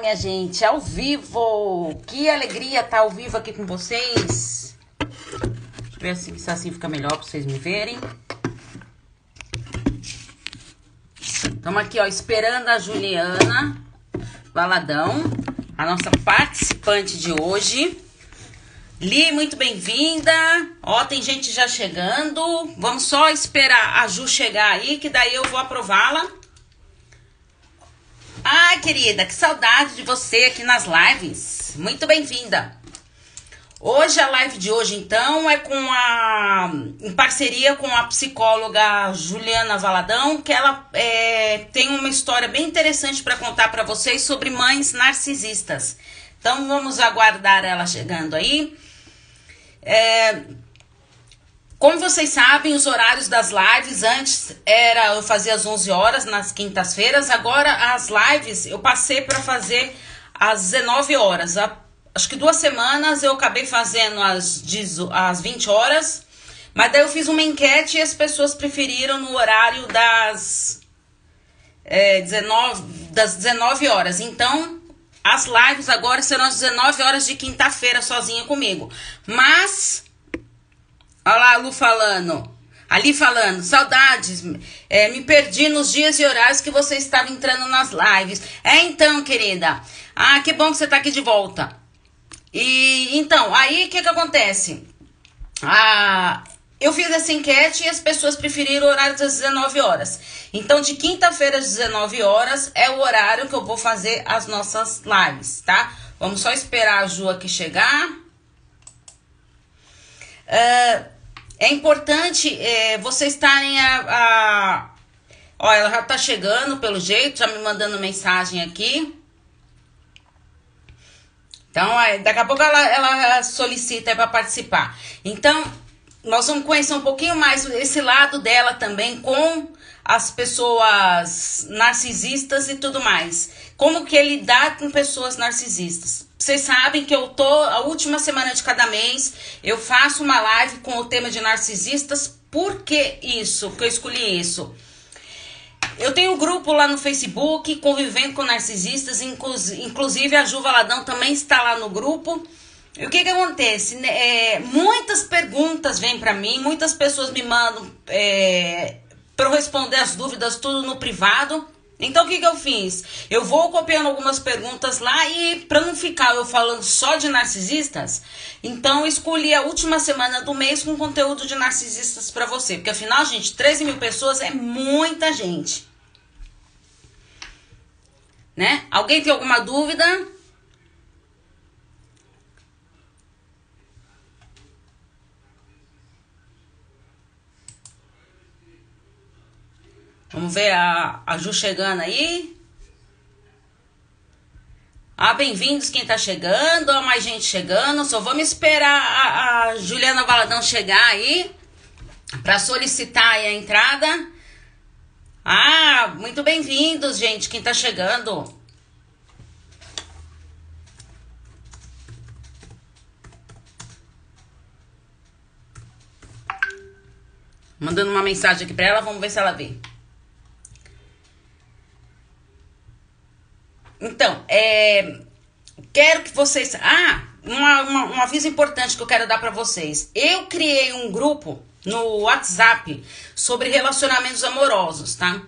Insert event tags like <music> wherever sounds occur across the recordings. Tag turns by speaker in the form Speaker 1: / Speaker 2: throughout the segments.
Speaker 1: minha gente, ao vivo! Que alegria estar ao vivo aqui com vocês. Deixa eu ver se assim fica melhor para vocês me verem. Estamos aqui, ó, esperando a Juliana Valadão, a nossa participante de hoje. Li, muito bem-vinda. Ó, tem gente já chegando. Vamos só esperar a Ju chegar aí, que daí eu vou aprová-la. Ai, querida, que saudade de você aqui nas lives. Muito bem-vinda. Hoje a live de hoje então é com a em parceria com a psicóloga Juliana Valadão, que ela é, tem uma história bem interessante para contar para vocês sobre mães narcisistas. Então vamos aguardar ela chegando aí. É, como vocês sabem, os horários das lives antes era eu fazia às 11 horas nas quintas-feiras, agora as lives eu passei para fazer às 19 horas. Acho que duas semanas eu acabei fazendo às, às 20 horas, mas daí eu fiz uma enquete e as pessoas preferiram no horário das, é, 19, das 19 horas. Então, as lives agora serão às 19 horas de quinta-feira sozinha comigo. Mas Olha lá a Lu falando. Ali falando, saudades, é, me perdi nos dias e horários que você estava entrando nas lives. É então, querida. Ah, que bom que você está aqui de volta. E então, aí o que, que acontece? Ah, eu fiz essa enquete e as pessoas preferiram o horário das 19 horas. Então, de quinta-feira às 19 horas é o horário que eu vou fazer as nossas lives, tá? Vamos só esperar a Ju aqui chegar. Uh, é importante é, vocês estarem a, a. Ó, ela já tá chegando pelo jeito, já me mandando mensagem aqui. Então, daqui a pouco ela, ela solicita para participar. Então, nós vamos conhecer um pouquinho mais esse lado dela também com as pessoas narcisistas e tudo mais. Como que ele dá com pessoas narcisistas. Vocês sabem que eu tô a última semana de cada mês, eu faço uma live com o tema de narcisistas. Por que isso? Porque eu escolhi isso. Eu tenho um grupo lá no Facebook, convivendo com narcisistas, inclusive a Ju Valadão também está lá no grupo. E o que que acontece? É, muitas perguntas vêm para mim, muitas pessoas me mandam é, para eu responder as dúvidas tudo no privado. Então o que, que eu fiz? Eu vou copiando algumas perguntas lá e para não ficar eu falando só de narcisistas, então escolhi a última semana do mês com conteúdo de narcisistas para você. Porque afinal, gente, 13 mil pessoas é muita gente. Né? Alguém tem alguma dúvida? Vamos ver a, a Ju chegando aí. Ah, bem-vindos quem tá chegando, ó, mais gente chegando. Só vamos esperar a, a Juliana Valadão chegar aí para solicitar aí a entrada. Ah, muito bem-vindos, gente, quem tá chegando. Mandando uma mensagem aqui para ela, vamos ver se ela vê. Então, é, quero que vocês. Ah, uma, uma, um aviso importante que eu quero dar para vocês. Eu criei um grupo no WhatsApp sobre relacionamentos amorosos, tá?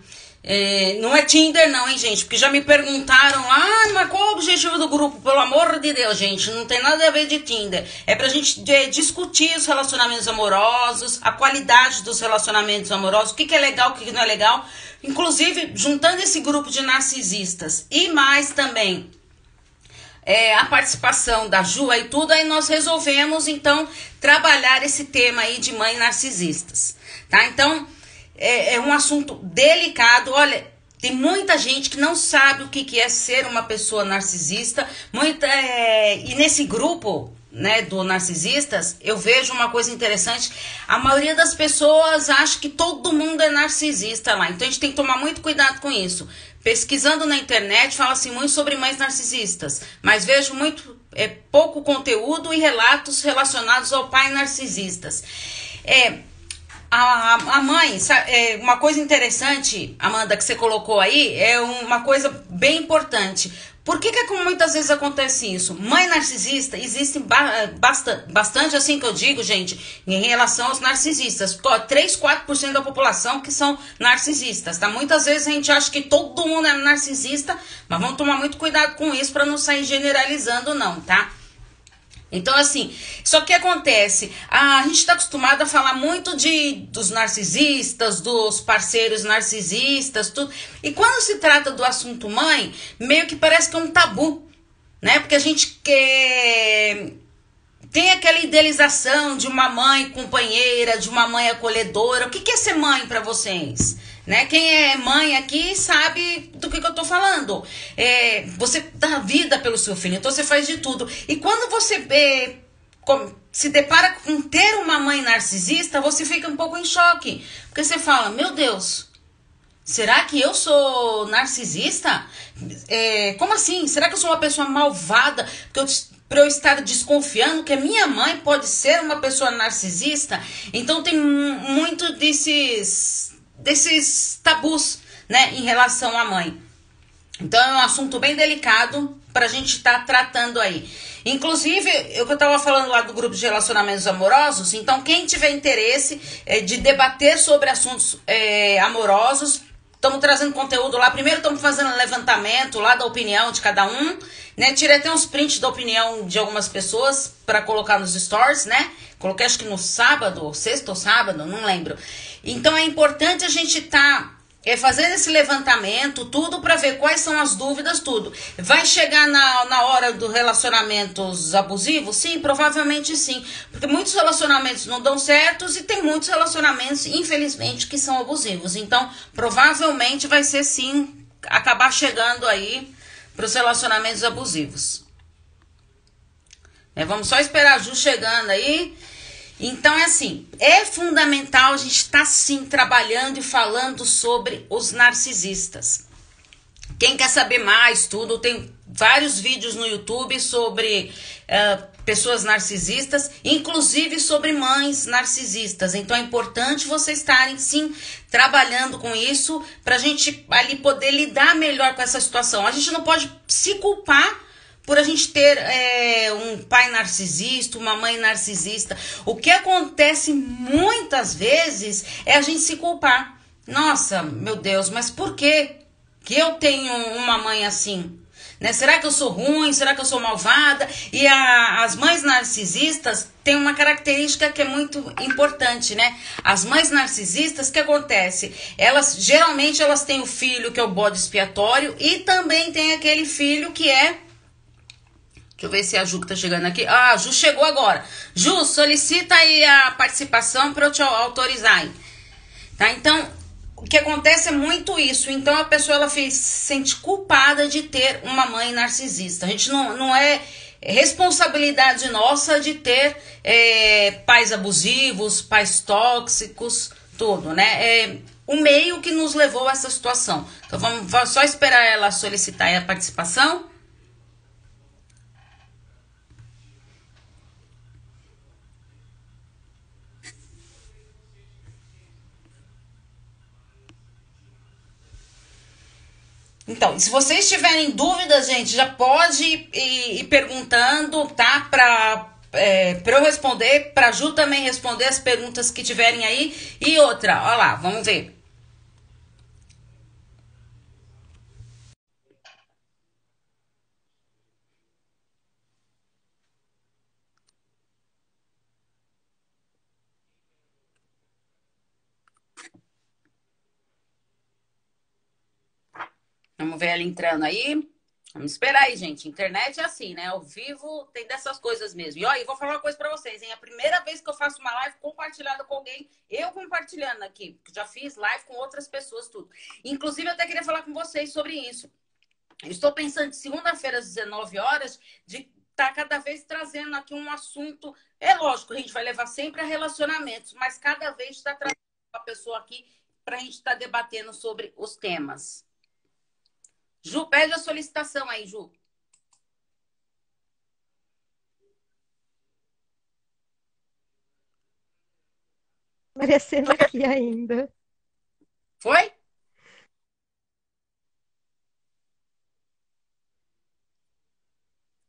Speaker 1: É, não é Tinder, não, hein, gente? Porque já me perguntaram, ah, mas qual é o objetivo do grupo? Pelo amor de Deus, gente, não tem nada a ver de Tinder. É pra gente é, discutir os relacionamentos amorosos, a qualidade dos relacionamentos amorosos, o que, que é legal, o que, que não é legal. Inclusive, juntando esse grupo de narcisistas e mais também é, a participação da Ju e tudo, aí nós resolvemos, então, trabalhar esse tema aí de mães narcisistas, tá? Então é, é um assunto delicado. Olha, tem muita gente que não sabe o que, que é ser uma pessoa narcisista. Muita, é, e nesse grupo né, do narcisistas, eu vejo uma coisa interessante. A maioria das pessoas acha que todo mundo é narcisista lá. Então a gente tem que tomar muito cuidado com isso. Pesquisando na internet, fala-se muito sobre mães narcisistas, mas vejo muito é, pouco conteúdo e relatos relacionados ao pai narcisistas. É, a, a mãe, é, uma coisa interessante, Amanda, que você colocou aí, é uma coisa bem importante. Por que, que muitas vezes acontece isso? Mãe narcisista, existe ba basta, bastante, assim que eu digo, gente, em relação aos narcisistas. 3, 4% da população que são narcisistas, tá? Muitas vezes a gente acha que todo mundo é narcisista, mas vamos tomar muito cuidado com isso para não sair generalizando, não, tá? Então, assim, só que acontece, a gente está acostumado a falar muito de dos narcisistas, dos parceiros narcisistas, tudo. E quando se trata do assunto mãe, meio que parece que é um tabu, né? Porque a gente quer tem aquela idealização de uma mãe companheira, de uma mãe acolhedora. O que é ser mãe para vocês? Né? Quem é mãe aqui sabe do que, que eu tô falando. É, você dá vida pelo seu filho, então você faz de tudo. E quando você é, se depara com ter uma mãe narcisista, você fica um pouco em choque. Porque você fala, meu Deus, será que eu sou narcisista? É, como assim? Será que eu sou uma pessoa malvada? Porque eu para eu estar desconfiando que a minha mãe pode ser uma pessoa narcisista. Então tem muito desses desses tabus, né, em relação à mãe. Então é um assunto bem delicado para a gente estar tá tratando aí. Inclusive, eu que eu estava falando lá do grupo de relacionamentos amorosos, então quem tiver interesse é, de debater sobre assuntos é, amorosos, estamos trazendo conteúdo lá. Primeiro estamos fazendo um levantamento lá da opinião de cada um, né? Tirei até uns prints da opinião de algumas pessoas para colocar nos stories, né? Coloquei acho que no sábado, sexta ou sábado, não lembro. Então é importante a gente estar tá, é, fazendo esse levantamento, tudo para ver quais são as dúvidas, tudo. Vai chegar na, na hora dos relacionamentos abusivos? Sim, provavelmente sim. Porque muitos relacionamentos não dão certos e tem muitos relacionamentos, infelizmente, que são abusivos. Então, provavelmente vai ser sim acabar chegando aí para os relacionamentos abusivos. É, vamos só esperar a Ju chegando aí. Então é assim, é fundamental a gente estar tá, sim trabalhando e falando sobre os narcisistas. Quem quer saber mais tudo, tem vários vídeos no YouTube sobre uh, pessoas narcisistas, inclusive sobre mães narcisistas. Então é importante vocês estarem sim trabalhando com isso para a gente ali poder lidar melhor com essa situação. A gente não pode se culpar por a gente ter é, um pai narcisista, uma mãe narcisista. O que acontece muitas vezes é a gente se culpar. Nossa, meu Deus, mas por que que eu tenho uma mãe assim? Né? Será que eu sou ruim? Será que eu sou malvada? E a, as mães narcisistas têm uma característica que é muito importante, né? As mães narcisistas, o que acontece? Elas geralmente elas têm o filho que é o bode expiatório e também tem aquele filho que é Deixa eu ver se a Ju que tá chegando aqui. Ah, a Ju chegou agora. Ju, solicita aí a participação para eu te autorizar. Tá? Então, o que acontece é muito isso. Então, a pessoa ela se sente culpada de ter uma mãe narcisista. A gente não, não é responsabilidade nossa de ter é, pais abusivos, pais tóxicos, tudo, né? É o meio que nos levou a essa situação. Então, vamos só esperar ela solicitar a participação. Então, se vocês tiverem dúvidas, gente, já pode ir, ir perguntando, tá? Pra, é, pra eu responder, pra Ju também responder as perguntas que tiverem aí. E outra, ó lá, vamos ver. Vamos ver ela entrando aí. Vamos esperar aí, gente. Internet é assim, né? Ao vivo tem dessas coisas mesmo. E olha, vou falar uma coisa pra vocês, hein? A primeira vez que eu faço uma live compartilhada com alguém, eu compartilhando aqui, já fiz live com outras pessoas, tudo. Inclusive, eu até queria falar com vocês sobre isso. estou pensando de segunda-feira às 19 horas de estar tá cada vez trazendo aqui um assunto. É lógico, a gente vai levar sempre a relacionamentos, mas cada vez está trazendo uma pessoa aqui para a gente estar tá debatendo sobre os temas. Ju, pede a solicitação aí, Ju.
Speaker 2: Aparecendo aqui ainda.
Speaker 1: Foi?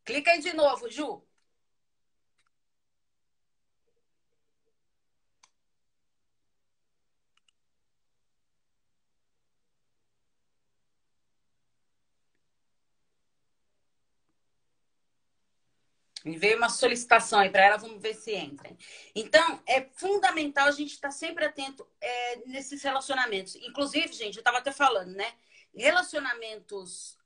Speaker 1: Clica aí de novo, Ju. Me veio uma solicitação aí para ela, vamos ver se entra. Então, é fundamental a gente estar tá sempre atento é, nesses relacionamentos. Inclusive, gente, eu estava até falando, né? Relacionamentos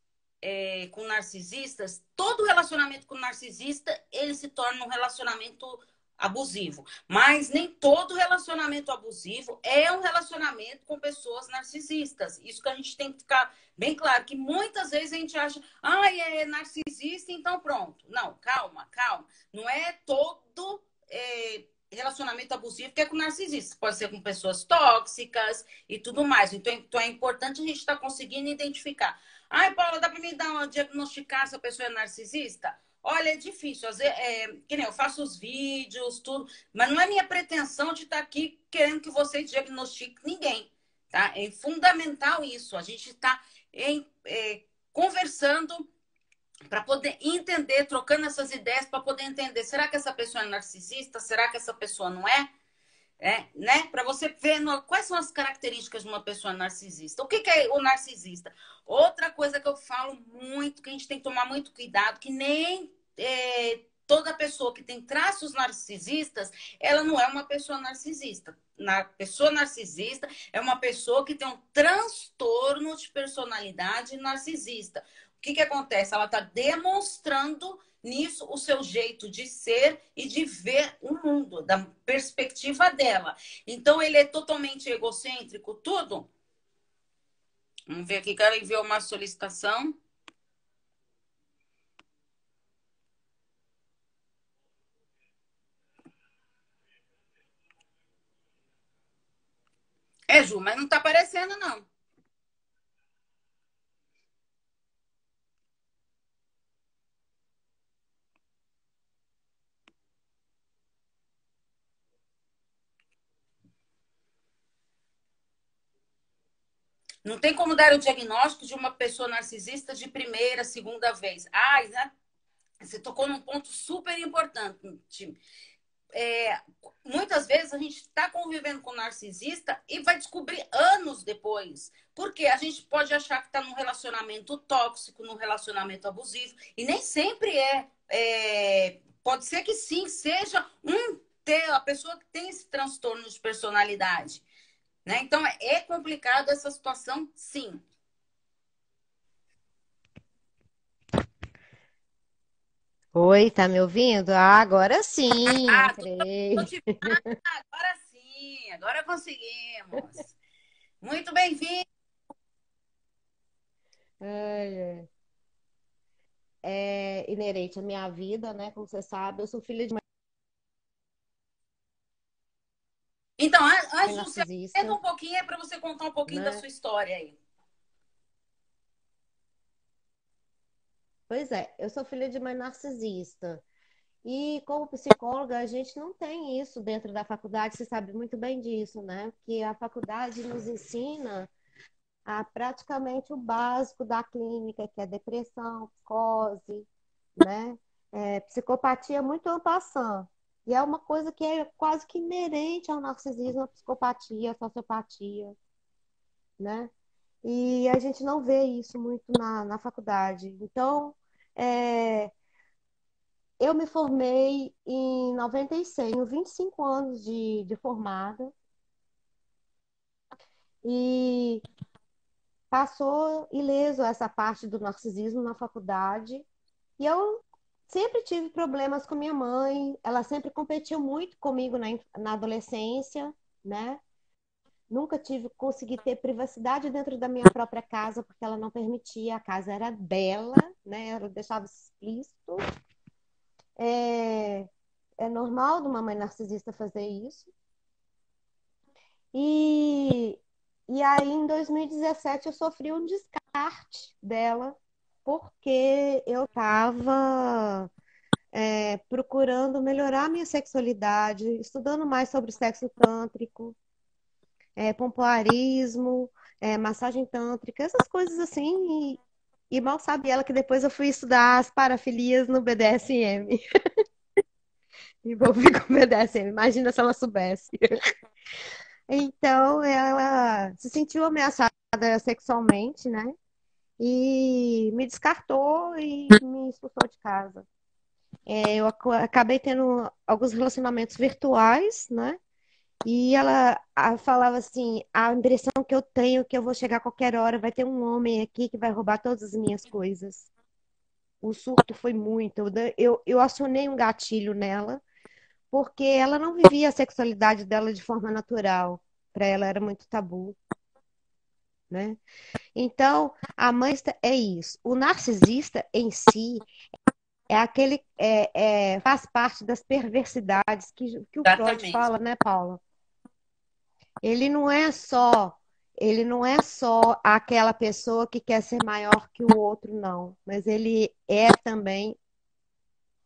Speaker 1: é, com narcisistas, todo relacionamento com narcisista, ele se torna um relacionamento abusivo. Mas nem todo relacionamento abusivo é um relacionamento com pessoas narcisistas. Isso que a gente tem que ficar bem claro, que muitas vezes a gente acha, ah, é narcisista, então pronto. Não, calma, calma. Não é todo é, relacionamento abusivo que é com narcisista. Pode ser com pessoas tóxicas e tudo mais. Então, então é importante a gente estar tá conseguindo identificar. Ai, Paula, dá para mim dar uma, diagnosticar se a pessoa é narcisista? Olha, é difícil. Às vezes, é, que nem eu faço os vídeos, tudo, mas não é minha pretensão de estar aqui querendo que vocês diagnostiquem ninguém. Tá? É fundamental isso. A gente está é, conversando para poder entender, trocando essas ideias para poder entender. Será que essa pessoa é narcisista? Será que essa pessoa não é? É, né? Para você ver no, quais são as características de uma pessoa narcisista. O que, que, é o narcisista? Outra coisa que eu falo muito, que a gente tem que tomar muito cuidado, que nem é, toda pessoa que tem traços narcisistas, ela não é uma pessoa narcisista. Na pessoa narcisista é uma pessoa que tem um transtorno de personalidade narcisista. O que, que acontece? Ela está demonstrando nisso o seu jeito de ser e de ver o mundo, da perspectiva dela. Então, ele é totalmente egocêntrico, tudo. Vamos ver aqui, cara enviou uma solicitação. Ju, mas não tá aparecendo, não. Não tem como dar o diagnóstico de uma pessoa narcisista de primeira, segunda vez. Ah, você tocou num ponto super importante. É, muitas vezes a gente está convivendo com um narcisista e vai descobrir anos depois. Porque a gente pode achar que está num relacionamento tóxico, num relacionamento abusivo, e nem sempre é. é pode ser que sim, seja um ter a pessoa que tem esse transtorno de personalidade. Né? Então, é, é complicado essa situação, sim.
Speaker 2: Oi, tá me ouvindo? Ah, agora sim,
Speaker 1: ah, entrei. Tô, tô te... ah, agora sim, agora conseguimos. Muito bem-vindo.
Speaker 2: É, é inerente à minha vida, né? Como você sabe, eu sou filha de uma
Speaker 1: Então, antes de você um pouquinho, é para você contar um pouquinho né? da sua história aí.
Speaker 2: Pois é, eu sou filha de mãe narcisista. E como psicóloga, a gente não tem isso dentro da faculdade, você sabe muito bem disso, né? Que a faculdade nos ensina a praticamente o básico da clínica, que é depressão, psicose, né? É, psicopatia muito ampassando. E é uma coisa que é quase que inerente ao narcisismo, psicopatia, sociopatia, né? E a gente não vê isso muito na, na faculdade. Então, é, eu me formei em 96, tenho 25 anos de, de formada. E passou ileso essa parte do narcisismo na faculdade. E eu sempre tive problemas com minha mãe, ela sempre competiu muito comigo na, na adolescência, né? Nunca tive, consegui ter privacidade dentro da minha própria casa, porque ela não permitia, a casa era dela, né? Ela deixava explícito. É, é normal de uma mãe narcisista fazer isso. E, e aí, em 2017, eu sofri um descarte dela, porque eu estava é, procurando melhorar minha sexualidade, estudando mais sobre sexo tântrico, é, pompoarismo, é, massagem tântrica, essas coisas assim. E mal sabe ela que depois eu fui estudar as parafilias no BDSM. <laughs> Envolvi com BDSM. Imagina se ela soubesse. Então, ela se sentiu ameaçada sexualmente, né? E me descartou e me expulsou de casa. É, eu acabei tendo alguns relacionamentos virtuais, né? E ela falava assim: a impressão que eu tenho é que eu vou chegar a qualquer hora, vai ter um homem aqui que vai roubar todas as minhas coisas. O surto foi muito. Eu, eu acionei um gatilho nela, porque ela não vivia a sexualidade dela de forma natural. Para ela era muito tabu. Né? Então, a mãe é isso. O narcisista em si é aquele é, é, faz parte das perversidades que, que o Freud fala, né, Paula? Ele não é só ele não é só aquela pessoa que quer ser maior que o outro, não, mas ele é também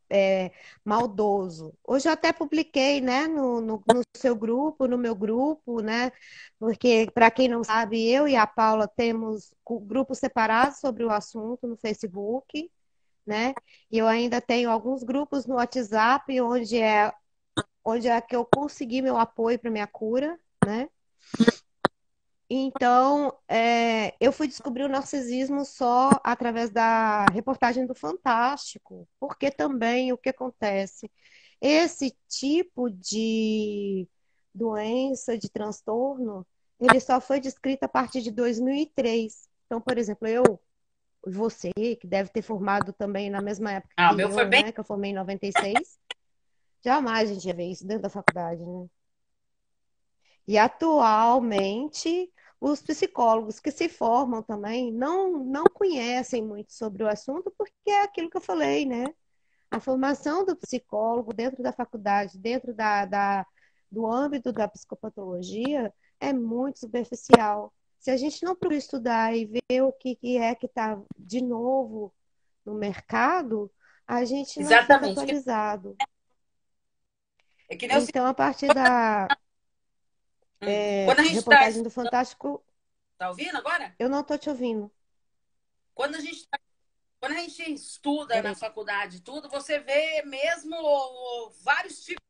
Speaker 2: é, maldoso. Hoje eu até publiquei, né, no, no, no, seu grupo, no meu grupo, né, porque para quem não sabe, eu e a Paula temos grupos separados sobre o assunto no Facebook, né? E eu ainda tenho alguns grupos no WhatsApp onde é onde é que eu consegui meu apoio para minha cura, né? Então, é, eu fui descobrir o narcisismo só através da reportagem do Fantástico, porque também o que acontece? Esse tipo de doença, de transtorno, ele só foi descrito a partir de 2003. Então, por exemplo, eu você, que deve ter formado também na mesma época
Speaker 1: ah,
Speaker 2: que
Speaker 1: meu
Speaker 2: eu,
Speaker 1: foi bem...
Speaker 2: né, que eu formei em 96. Jamais a gente ia ver isso dentro da faculdade, né? E atualmente, os psicólogos que se formam também não, não conhecem muito sobre o assunto, porque é aquilo que eu falei, né? A formação do psicólogo dentro da faculdade, dentro da, da do âmbito da psicopatologia, é muito superficial. Se a gente não procura estudar e ver o que, que é que está de novo no mercado, a gente não Exatamente. fica atualizado. É então, a partir da hum. É, Quando a gente reportagem tá... do Fantástico.
Speaker 1: Tá ouvindo agora?
Speaker 2: Eu não tô te ouvindo.
Speaker 1: Quando a gente tá... Quando a gente estuda na faculdade tudo, você vê mesmo vários tipos.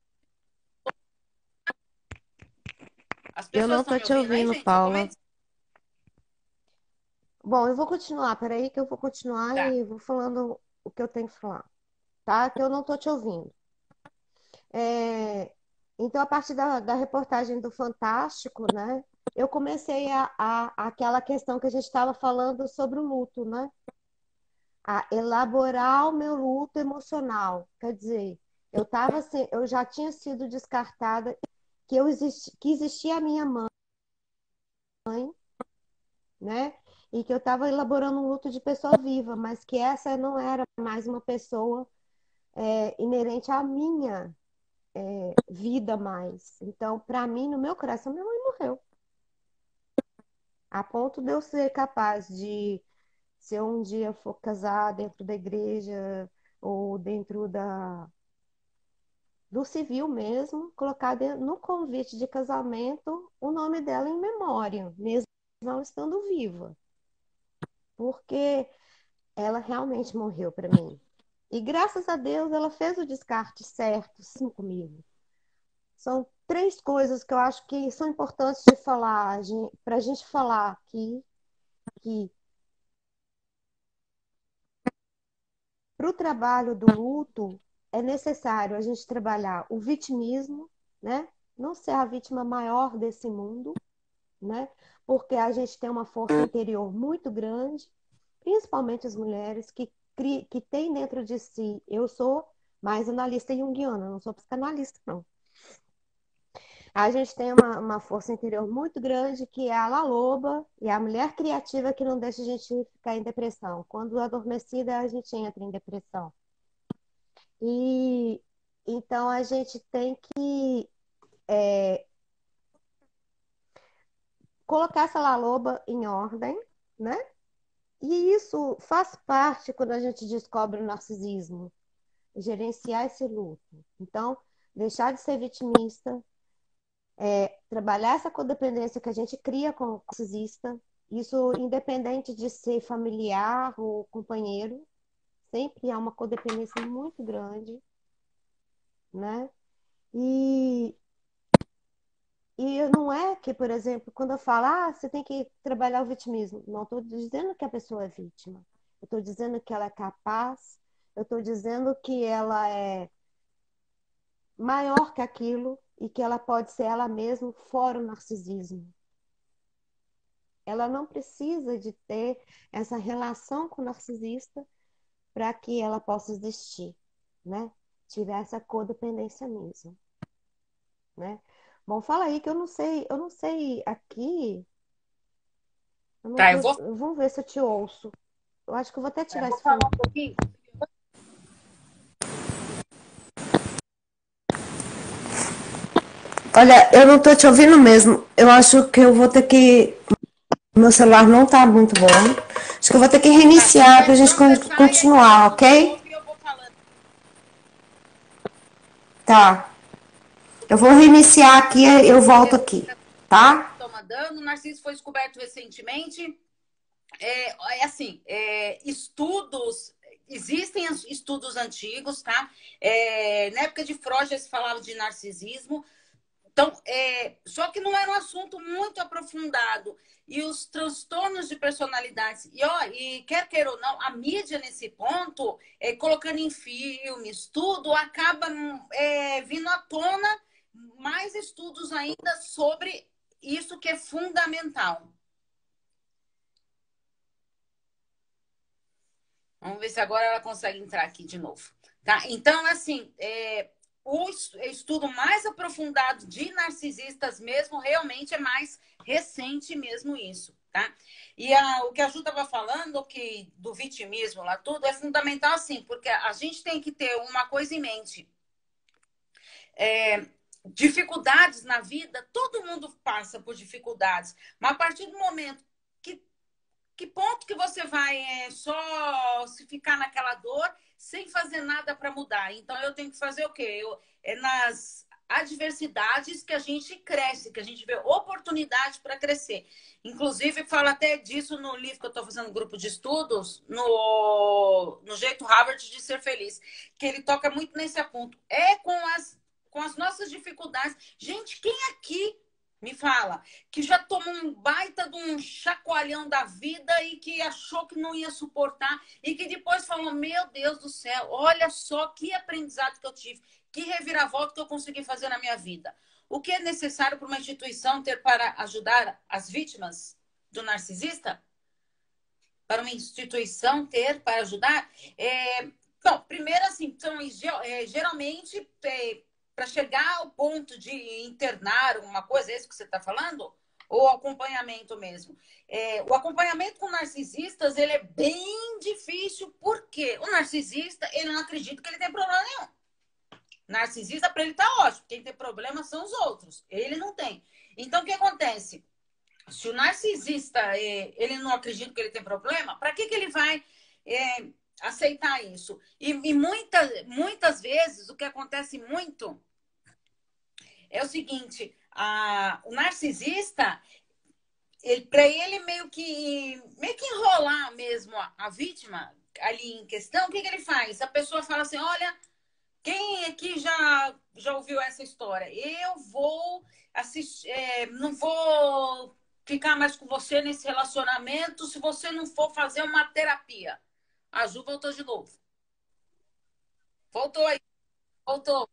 Speaker 2: eu não tô te ouvindo, aí, Paula. Bom, eu vou continuar, peraí que eu vou continuar tá. e vou falando o que eu tenho que falar, tá? Que eu não tô te ouvindo. É, então, a partir da, da, reportagem do Fantástico, né? Eu comecei a, a aquela questão que a gente estava falando sobre o luto, né? A elaborar o meu luto emocional. Quer dizer, eu tava assim, eu já tinha sido descartada que eu existi, que existia a minha mãe, né? e que eu estava elaborando um luto de pessoa viva, mas que essa não era mais uma pessoa é, inerente à minha é, vida mais. Então, para mim, no meu coração, minha mãe morreu. A ponto de eu ser capaz de, se eu um dia for casar dentro da igreja ou dentro da do civil mesmo, colocar no convite de casamento o nome dela em memória, mesmo não estando viva porque ela realmente morreu para mim. E graças a Deus ela fez o descarte certo, sim, comigo. São três coisas que eu acho que são importantes de falar, para a gente falar aqui, que para o trabalho do luto é necessário a gente trabalhar o vitimismo, né? Não ser a vítima maior desse mundo, né? Porque a gente tem uma força interior muito grande, principalmente as mulheres que, que têm dentro de si. Eu sou mais analista junguiana, não sou psicanalista, não. A gente tem uma, uma força interior muito grande que é a La Loba e a mulher criativa que não deixa a gente ficar em depressão. Quando adormecida, a gente entra em depressão. E então a gente tem que é, colocar essa laloba em ordem, né? E isso faz parte quando a gente descobre o narcisismo, gerenciar esse luto. Então, deixar de ser vitimista, é, trabalhar essa codependência que a gente cria com o narcisista Isso independente de ser familiar ou companheiro, sempre há uma codependência muito grande, né? E, e não é que, por exemplo, quando eu falo, ah, você tem que trabalhar o vitimismo. Não estou dizendo que a pessoa é vítima. Eu estou dizendo que ela é capaz, eu estou dizendo que ela é maior que aquilo e que ela pode ser ela mesma fora o narcisismo. Ela não precisa de ter essa relação com o narcisista para que ela possa existir, né? Tiver essa codependência mesmo, né? Bom, fala aí que eu não sei, eu não sei aqui. Eu
Speaker 1: tá, eu vou.
Speaker 2: Vamos ver se eu te ouço. Eu acho que eu vou até tirar
Speaker 1: eu
Speaker 2: esse falar
Speaker 1: um pouquinho.
Speaker 2: Olha, eu não tô te ouvindo mesmo. Eu acho que eu vou ter que. Meu celular não tá muito bom. Acho que eu vou ter que reiniciar pra gente continuar, ok? Tá. Eu vou reiniciar aqui eu volto aqui, tá?
Speaker 1: Toma dano. O Narciso foi descoberto recentemente. É, é assim, é, estudos existem estudos antigos, tá? É, na época de Freud já se falava de narcisismo, então, é, só que não era um assunto muito aprofundado. E os transtornos de personalidades, e, ó, e quer queira ou não, a mídia nesse ponto, é, colocando em filmes, tudo, acaba é, vindo à tona mais estudos ainda sobre isso que é fundamental. Vamos ver se agora ela consegue entrar aqui de novo. Tá? Então, assim, é, o estudo mais aprofundado de narcisistas mesmo realmente é mais recente mesmo isso, tá? E a, o que a Ju estava falando, que do vitimismo lá tudo, é fundamental assim, porque a gente tem que ter uma coisa em mente. É, dificuldades na vida, todo mundo passa por dificuldades, mas a partir do momento que que ponto que você vai é, só se ficar naquela dor sem fazer nada para mudar. Então eu tenho que fazer o quê? Eu, é nas adversidades que a gente cresce, que a gente vê oportunidade para crescer. Inclusive, fala até disso no livro que eu estou fazendo grupo de estudos, no, no Jeito Harvard de Ser Feliz, que ele toca muito nesse ponto. É com as, com as nossas dificuldades. Gente, quem aqui me fala, que já tomou um baita de um chacoalhão da vida e que achou que não ia suportar e que depois falou: Meu Deus do céu, olha só que aprendizado que eu tive, que reviravolta que eu consegui fazer na minha vida. O que é necessário para uma instituição ter para ajudar as vítimas do narcisista? Para uma instituição ter para ajudar? É... Bom, primeiro, assim, é, geralmente. Para chegar ao ponto de internar alguma coisa, é isso que você está falando? Ou acompanhamento mesmo? É, o acompanhamento com narcisistas, ele é bem difícil, porque o narcisista, ele não acredita que ele tem problema nenhum. Narcisista, para ele tá ótimo. Quem tem problema são os outros. Ele não tem. Então, o que acontece? Se o narcisista, é, ele não acredita que ele tem problema, para que, que ele vai é, aceitar isso? E, e muita, muitas vezes, o que acontece muito é o seguinte: a, o narcisista, ele, para ele meio que meio que enrolar mesmo a, a, vítima ali em questão, o que, que ele faz? A pessoa fala assim: olha, quem aqui já, já ouviu essa história? Eu vou assistir, é, não vou ficar mais com você nesse relacionamento se você não for fazer uma terapia. A Ju voltou de novo. Voltou aí. Voltou.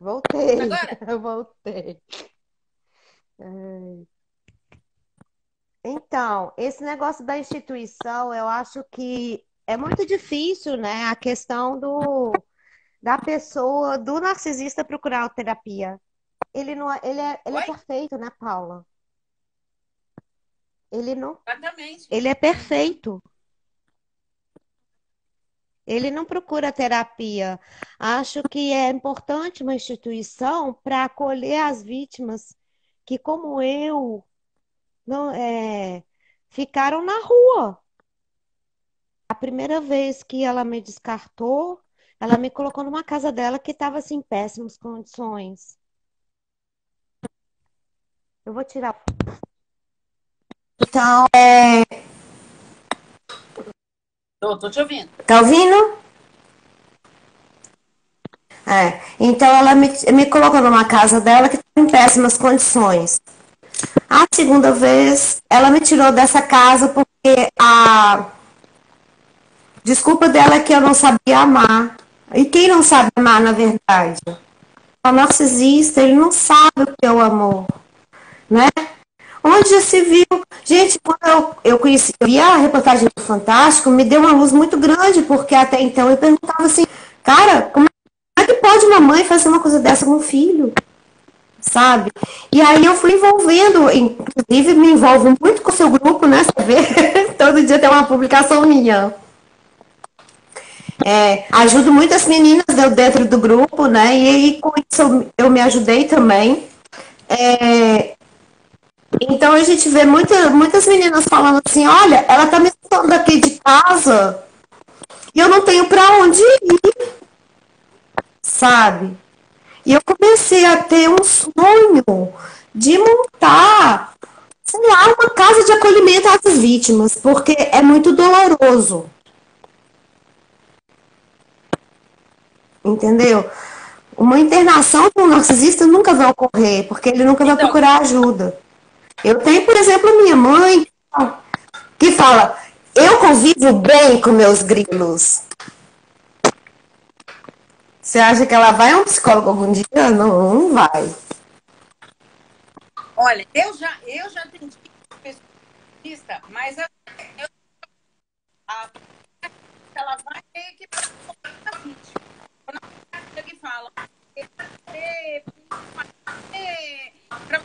Speaker 2: Voltei. Agora? <laughs> Voltei. Então, esse negócio da instituição, eu acho que é muito difícil, né? A questão do, da pessoa, do narcisista procurar terapia. Ele não, é, ele é, ele é perfeito, né, Paula? Ele não.
Speaker 1: Exatamente.
Speaker 2: Ele é perfeito. Ele não procura terapia. Acho que é importante uma instituição para acolher as vítimas que, como eu, não é, ficaram na rua. A primeira vez que ela me descartou, ela me colocou numa casa dela que estava assim, em péssimas condições. Eu vou tirar. Então, é.
Speaker 1: Tô, tô te ouvindo.
Speaker 2: Tá ouvindo? É. Então ela me, me colocou numa casa dela que estava em péssimas condições. A segunda vez, ela me tirou dessa casa porque a desculpa dela é que eu não sabia amar. E quem não sabe amar, na verdade? O narcisista, ele não sabe o que é o amor, né? Onde já se viu? Gente, quando eu, eu conheci, eu vi a reportagem do Fantástico, me deu uma luz muito grande, porque até então eu perguntava assim, cara, como é que pode uma mãe fazer uma coisa dessa com um filho? Sabe? E aí eu fui envolvendo, inclusive me envolvo muito com o seu grupo, né? Você vê? <laughs> Todo dia tem uma publicação minha. É, ajudo muitas meninas dentro do grupo, né? E aí com isso eu, eu me ajudei também. É, então a gente vê muita, muitas meninas falando assim, olha, ela tá me soltando aqui de casa e eu não tenho para onde ir, sabe? E eu comecei a ter um sonho de montar, sei lá, uma casa de acolhimento às vítimas, porque é muito doloroso. Entendeu? Uma internação com um narcisista nunca vai ocorrer, porque ele nunca vai então, procurar ajuda. Eu tenho, por exemplo, minha mãe que fala: eu convivo bem com meus grilos. Você acha que ela vai a um psicólogo algum dia? Não, não vai.
Speaker 1: Olha, eu já, eu já atendi especialista, mas eu, eu, a, ela vai ter que quando ela que fala para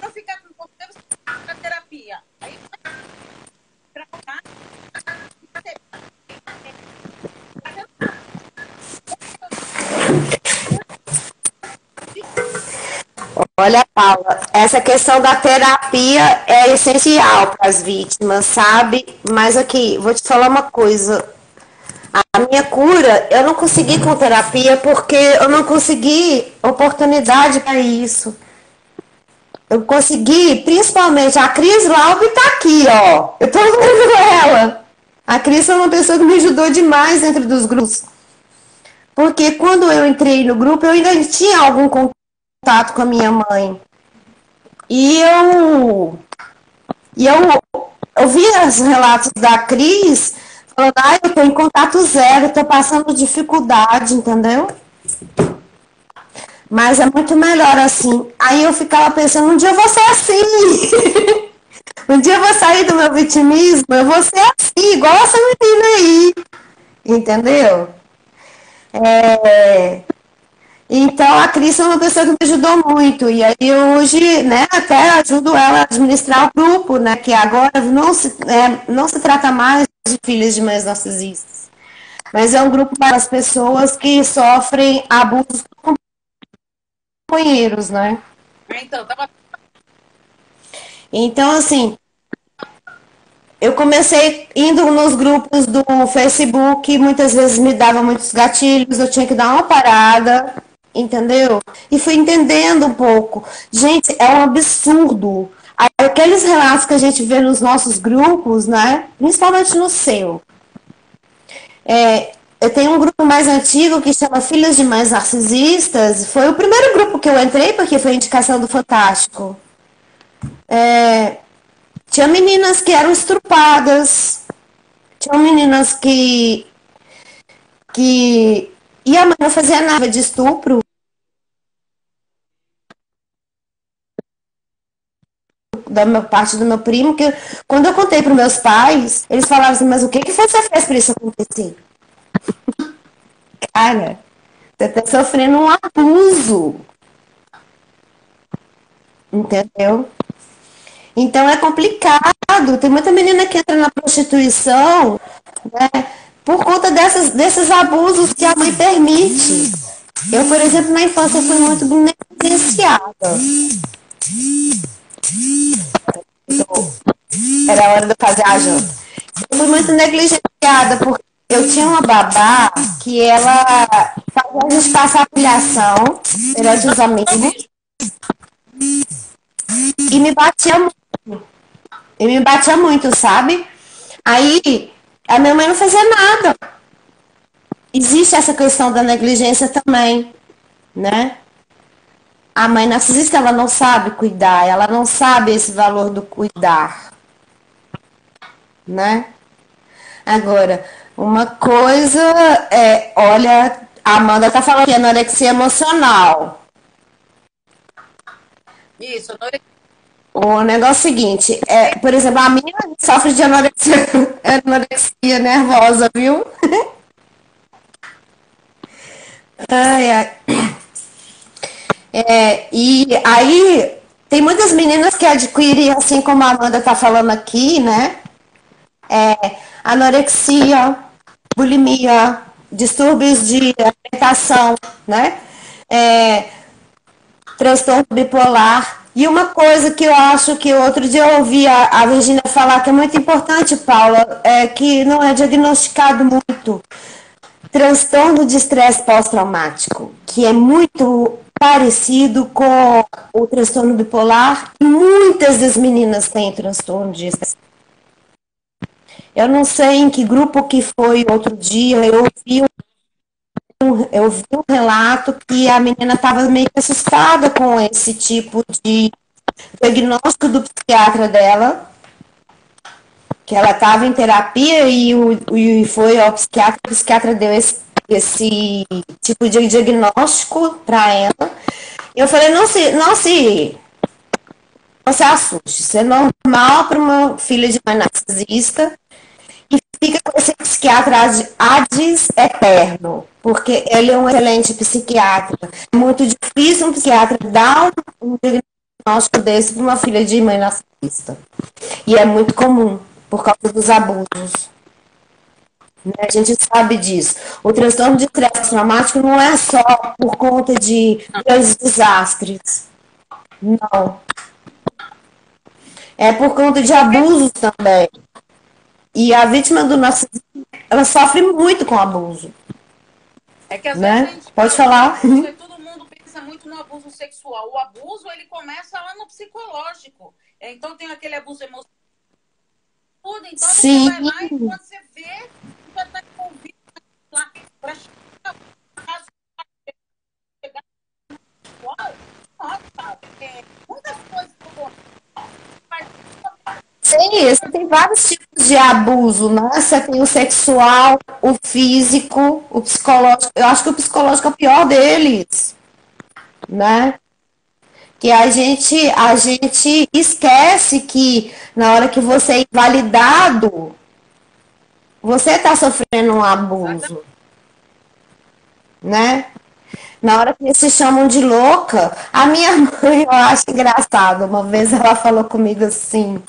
Speaker 1: não ficar com para terapia. Aí para
Speaker 2: Olha, Paula, essa questão da terapia é essencial para as vítimas, sabe? Mas aqui, vou te falar uma coisa. A minha cura, eu não consegui com terapia porque eu não consegui oportunidade para isso. Eu consegui, principalmente, a Cris Laube tá aqui, ó. Eu tô vendo ela. A Cris é uma pessoa que me ajudou demais dentro dos grupos. Porque quando eu entrei no grupo, eu ainda tinha algum contato com a minha mãe. E eu, e eu ouvi os relatos da Cris falando, ah, eu tô em contato zero, tô passando dificuldade, entendeu? Mas é muito melhor assim. Aí eu ficava pensando, um dia eu vou ser assim. <laughs> um dia eu vou sair do meu vitimismo, eu vou ser assim, igual essa menina aí. Entendeu? É... Então a Cris é uma pessoa que me ajudou muito. E aí hoje, né, até ajudo ela a administrar o grupo, né? Que agora não se, é, não se trata mais de filhos de mães narcisistas. Mas é um grupo para as pessoas que sofrem abusos companheiros, né? Então, tava... então, assim, eu comecei indo nos grupos do Facebook, muitas vezes me dava muitos gatilhos, eu tinha que dar uma parada, entendeu? E fui entendendo um pouco. Gente, é um absurdo. Aqueles relatos que a gente vê nos nossos grupos, né? Principalmente no seu. É, eu tenho um grupo mais antigo que chama Filhas de Mães Narcisistas. Foi o primeiro grupo que eu entrei, porque foi indicação do Fantástico. É, tinha meninas que eram estrupadas. Tinha meninas que. que. E a mãe não fazia nada de estupro. da minha parte do meu primo, que quando eu contei para meus pais, eles falavam assim, mas o que, que você fez para isso acontecer? Cara, você está sofrendo um abuso. Entendeu? Então é complicado. Tem muita menina que entra na prostituição né, por conta dessas, desses abusos que a mãe permite. Eu, por exemplo, na infância fui muito negligenciada. Era hora de fazer a janta. Eu fui muito negligenciada porque eu tinha uma babá que ela fazia a gente passar pilhação perante os amigos e me batia muito. E me batia muito, sabe? Aí a minha mãe não fazia nada. Existe essa questão da negligência também, né? A mãe narcisista ela não sabe cuidar, ela não sabe esse valor do cuidar, né? Agora, uma coisa é, olha, a Amanda tá falando que anorexia emocional.
Speaker 1: Isso, anorexia
Speaker 2: o negócio é o seguinte, é, por exemplo, a minha sofre de anorexia, <laughs> anorexia nervosa, viu? <laughs> ai, ai. É, e aí tem muitas meninas que adquirem, assim como a Amanda está falando aqui, né? É, anorexia, bulimia, distúrbios de alimentação, né? É, transtorno bipolar. E uma coisa que eu acho que outro dia eu ouvi a, a Virginia falar que é muito importante, Paula, é que não é diagnosticado muito transtorno de estresse pós-traumático, que é muito parecido com o transtorno bipolar. Muitas das meninas têm transtorno de estresse. Eu não sei em que grupo que foi outro dia, eu ouvi um eu vi um relato que a menina estava meio assustada com esse tipo de diagnóstico do psiquiatra dela, que ela estava em terapia e, o, e foi ao psiquiatra, o psiquiatra deu esse, esse tipo de diagnóstico para ela. Eu falei, não se, não se, não se assuste, isso é normal para uma filha de mãe narcisista e fica com esse psiquiatra ades eterno porque ele é um excelente psiquiatra. É muito difícil um psiquiatra dar um diagnóstico desse para uma filha de mãe narcisista. E é muito comum, por causa dos abusos. Né? A gente sabe disso. O transtorno de estresse traumático não é só por conta de grandes desastres. Não. É por conta de abusos também. E a vítima do narcisismo, ela sofre muito com abuso.
Speaker 1: É que às
Speaker 2: né?
Speaker 1: vezes a gente
Speaker 2: Pode falar.
Speaker 1: todo mundo pensa muito no abuso sexual. O abuso ele começa lá no psicológico. É, então tem aquele abuso emocional. Então
Speaker 2: Sim.
Speaker 1: você vai lá e quando você vê, já está envolvido lá para chegar nossa, é, muitas coisas
Speaker 2: Sim, você tem vários tipos de abuso, né? Você tem o sexual, o físico, o psicológico. Eu acho que o psicológico é o pior deles, né? Que a gente, a gente esquece que na hora que você é invalidado, você está sofrendo um abuso, né? Na hora que eles se chamam de louca, a minha <laughs> mãe, eu acho engraçado, uma vez ela falou comigo assim: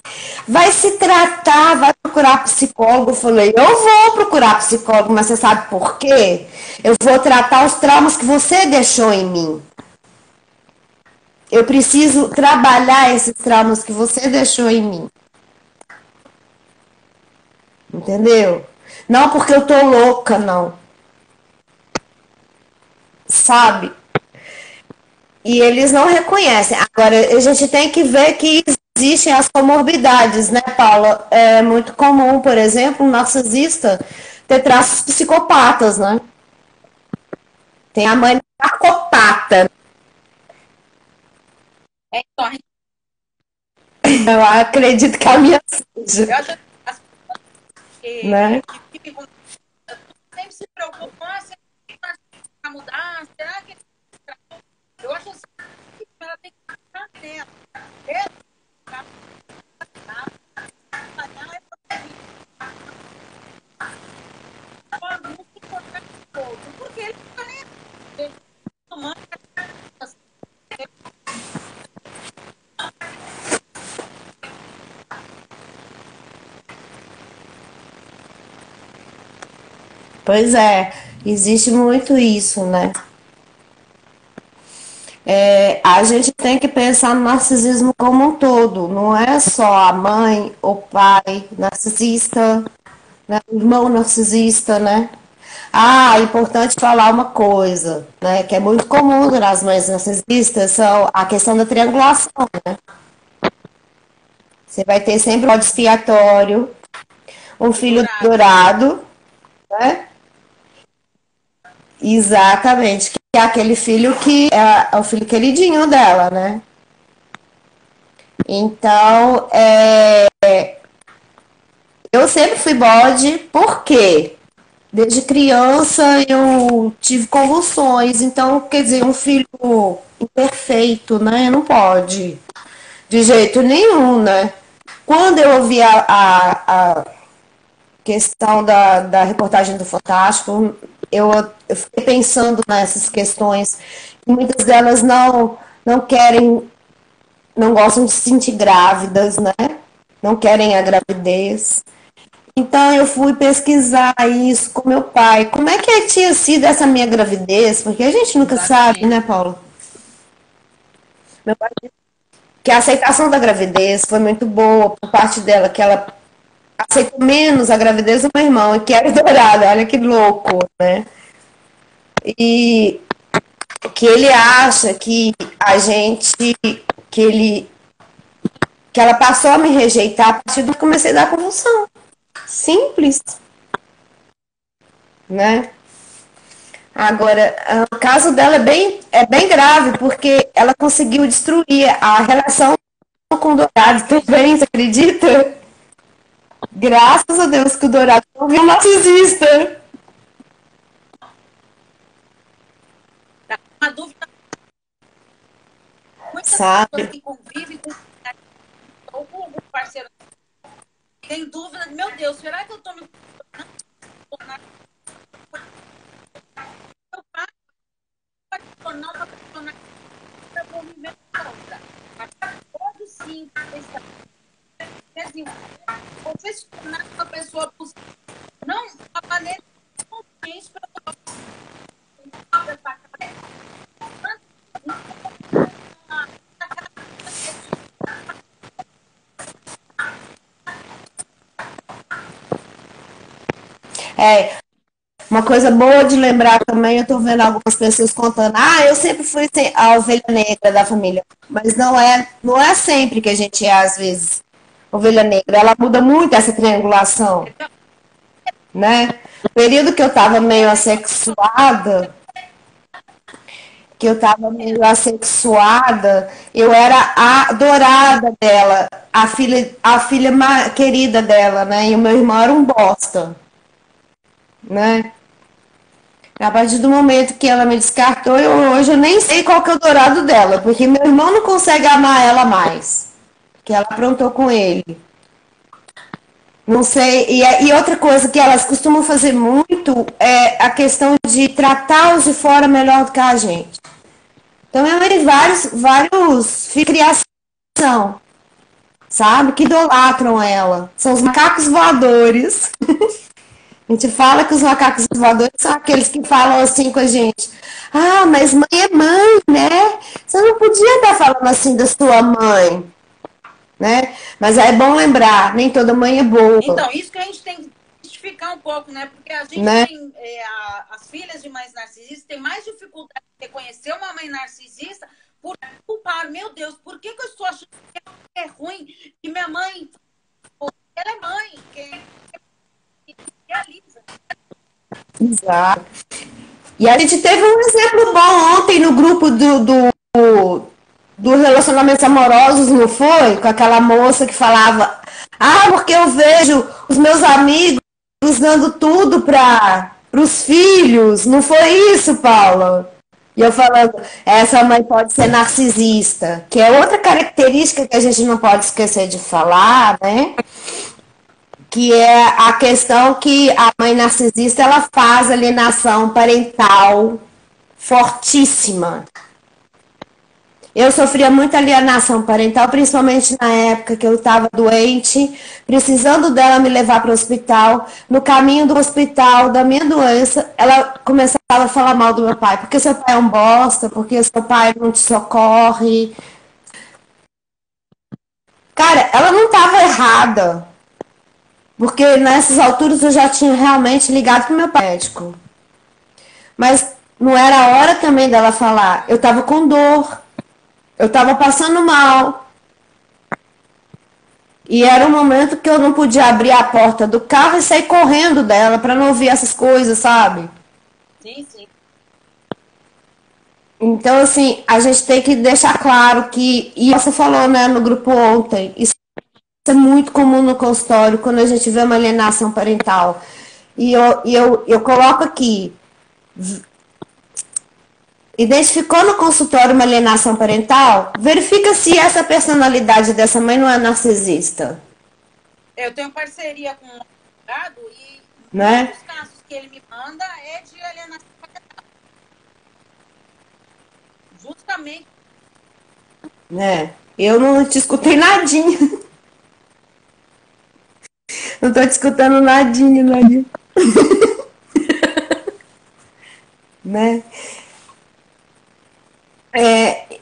Speaker 2: vai se tratar, vai procurar psicólogo. Eu falei: eu vou procurar psicólogo, mas você sabe por quê? Eu vou tratar os traumas que você deixou em mim. Eu preciso trabalhar esses traumas que você deixou em mim. Entendeu? Não porque eu tô louca, não sabe? E eles não reconhecem. Agora, a gente tem que ver que existem as comorbidades, né, Paula? É muito comum, por exemplo, um narcisista ter traços psicopatas, né? Tem a mãe narcopata.
Speaker 1: É, então,
Speaker 2: Eu acredito que a minha seja.
Speaker 1: Eu acho que,
Speaker 2: né?
Speaker 1: que, sempre se preocupam, ah, para mudar? Será que eu acho assim, que ela tem que ficar dentro. Porque ele
Speaker 2: Pois é. Existe muito isso, né? É, a gente tem que pensar no narcisismo como um todo, não é só a mãe, o pai narcisista, né? o irmão narcisista, né? Ah, é importante falar uma coisa, né? Que é muito comum nas mães narcisistas, são a questão da triangulação, né? Você vai ter sempre um expiatório, um filho dourado, né? Exatamente, que é aquele filho que é, é o filho queridinho dela, né? Então, é, eu sempre fui bode, por quê? Desde criança eu tive convulsões, então, quer dizer, um filho imperfeito, né? Não pode, de jeito nenhum, né? Quando eu ouvi a, a, a questão da, da reportagem do Fantástico, eu, eu fiquei pensando nessas questões, muitas delas não, não querem, não gostam de se sentir grávidas, né? Não querem a gravidez. Então eu fui pesquisar isso com meu pai. Como é que tinha sido essa minha gravidez? Porque a gente nunca Exatamente. sabe, né, Paulo? Meu pai disse que a aceitação da gravidez foi muito boa por parte dela, que ela aceitou menos a gravidez do meu irmão, que era dourada, olha que louco, né? E que ele acha que a gente, que ele, que ela passou a me rejeitar a partir do que comecei a dar convulsão. Simples. Né? Agora, o caso dela é bem, é bem grave, porque ela conseguiu destruir a relação com o Dourado também, você acredita? Graças a Deus que o Dourado não viu narcisista.
Speaker 1: Uma dúvida. Muitas Sabe? pessoas que convivem com algum parceiro tem dúvida, meu Deus, será que eu estou me tornar uma pessoa para conviver contra. Mas todos sim, você se uma pessoa possível. Não a maneira consciente para
Speaker 2: É, uma coisa boa de lembrar também, eu estou vendo algumas pessoas contando, ah, eu sempre fui a ovelha negra da família. Mas não é, não é sempre que a gente é, às vezes, ovelha negra. Ela muda muito essa triangulação. Né? No período que eu estava meio assexuada, que eu estava meio assexuada, eu era a dourada dela, a filha, a filha querida dela, né? E o meu irmão era um bosta né? A partir do momento que ela me descartou, eu, hoje eu nem sei qual que é o dourado dela, porque meu irmão não consegue amar ela mais. Que ela aprontou com ele. Não sei. E, e outra coisa que elas costumam fazer muito é a questão de tratar os de fora melhor do que a gente. Então, eu vejo vários, vários criação, sabe? Que idolatram ela. São os macacos voadores. <laughs> A gente fala que os macacos voadores são aqueles que falam assim com a gente. Ah, mas mãe é mãe, né? Você não podia estar falando assim da sua mãe. Né? Mas é bom lembrar, nem toda mãe é boa.
Speaker 1: Então, isso que a gente tem que justificar um pouco, né? Porque a gente né? tem, é, a, as filhas de mães narcisistas têm mais dificuldade de reconhecer uma mãe narcisista por culpar, meu Deus, por que, que eu estou achando que é ruim que minha mãe. Ela é mãe, quem
Speaker 2: realiza. Exato. E a gente teve um exemplo bom ontem no grupo do, do, do relacionamentos amorosos, não foi? Com aquela moça que falava, ah, porque eu vejo os meus amigos dando tudo para os filhos. Não foi isso, Paula? E eu falando, essa mãe pode ser narcisista, que é outra característica que a gente não pode esquecer de falar, né? que é a questão que a mãe narcisista ela faz alienação parental fortíssima. Eu sofria muita alienação parental, principalmente na época que eu estava doente, precisando dela me levar para o hospital. No caminho do hospital, da minha doença, ela começava a falar mal do meu pai. Porque seu pai é um bosta, porque seu pai não te socorre. Cara, ela não estava errada. Porque nessas alturas eu já tinha realmente ligado pro meu médico. Mas não era hora também dela falar. Eu estava com dor. Eu estava passando mal. E era um momento que eu não podia abrir a porta do carro e sair correndo dela para não ouvir essas coisas, sabe?
Speaker 1: Sim, sim.
Speaker 2: Então, assim, a gente tem que deixar claro que, e você falou né, no grupo ontem, isso é muito comum no consultório quando a gente vê uma alienação parental. E eu, e eu, eu coloco aqui, identificou no consultório uma alienação parental, verifica se essa personalidade dessa mãe não é narcisista.
Speaker 1: Eu tenho parceria com um advogado e
Speaker 2: né?
Speaker 1: os casos que ele me manda é de alienação parental. Justamente.
Speaker 2: Né? Eu não te escutei nadinha. Não tô te escutando nadinha, nadinha. <laughs> né? É,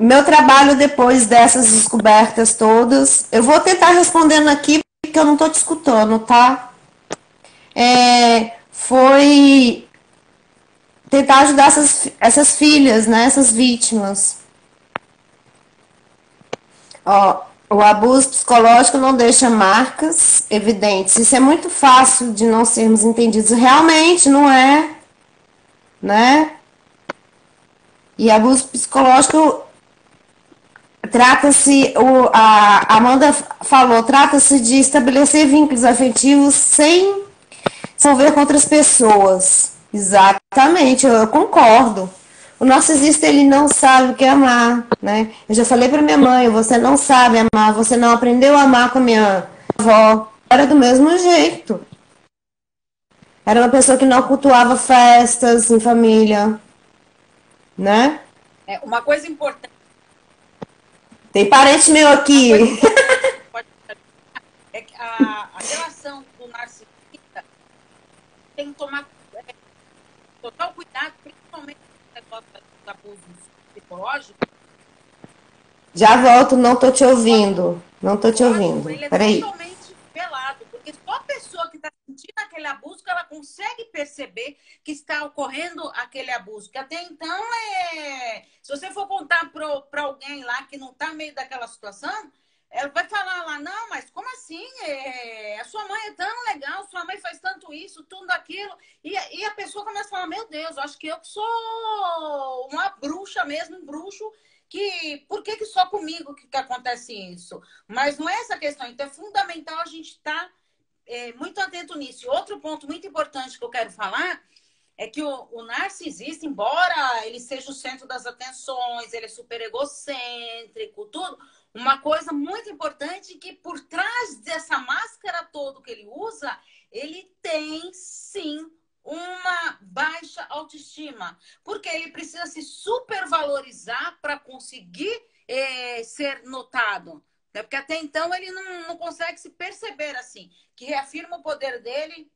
Speaker 2: meu trabalho depois dessas descobertas todas, eu vou tentar respondendo aqui porque eu não estou te escutando, tá? É, foi tentar ajudar essas, essas filhas, né, essas vítimas. Ó, o abuso psicológico não deixa marcas evidentes. Isso é muito fácil de não sermos entendidos. Realmente não é, né? E abuso psicológico trata-se, a Amanda falou, trata-se de estabelecer vínculos afetivos sem se envolver com outras pessoas. Exatamente, eu, eu concordo. O narcisista ele não sabe o que é amar, né? Eu já falei para minha mãe, você não sabe amar, você não aprendeu a amar com a minha avó. Era do mesmo jeito. Era uma pessoa que não cultuava festas em família, né?
Speaker 1: É, uma coisa importante.
Speaker 2: Tem parente meu aqui. <laughs>
Speaker 1: É que a, a relação do narcisista tem que tomar é, total cuidado, principalmente no negócio do abuso psicológico.
Speaker 2: Já volto, não tô te ouvindo. Não tô te ouvindo.
Speaker 1: Ele é
Speaker 2: Peraí.
Speaker 1: totalmente velado, porque só a pessoa que está sentindo aquele abuso que ela consegue perceber que está ocorrendo aquele abuso. Que até então é. Se você for contar para alguém lá que não está meio daquela situação, ela vai falar lá, não, mas como assim? É, a sua mãe é tão legal, sua mãe faz tanto isso, tudo aquilo. E, e a pessoa começa a falar, meu Deus, acho que eu sou uma bruxa mesmo, um bruxo, que por que, que só comigo que, que acontece isso? Mas não é essa questão. Então é fundamental a gente estar tá, é, muito atento nisso. Outro ponto muito importante que eu quero falar é que o, o, narcisista, embora ele seja o centro das atenções, ele é super egocêntrico, tudo, uma coisa muito importante é que por trás dessa máscara toda que ele usa, ele tem sim uma baixa autoestima, porque ele precisa se supervalorizar para conseguir é, ser notado. Né? Porque até então ele não, não consegue se perceber assim, que reafirma o poder dele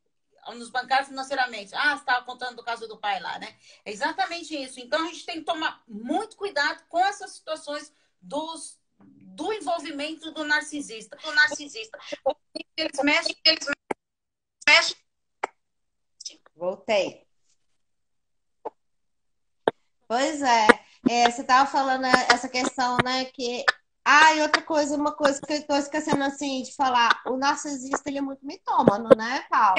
Speaker 1: nos bancar financeiramente. Ah, você estava contando do caso do pai lá, né? É exatamente isso. Então a gente tem que tomar muito cuidado com essas situações dos, do envolvimento do narcisista. Do narcisista. Eles mexem, eles mexem.
Speaker 2: Voltei. Pois é. é você estava falando essa questão, né? Que. Ah, e outra coisa, uma coisa que eu estou esquecendo assim de falar. O narcisista ele é muito mitômano, né, Paulo?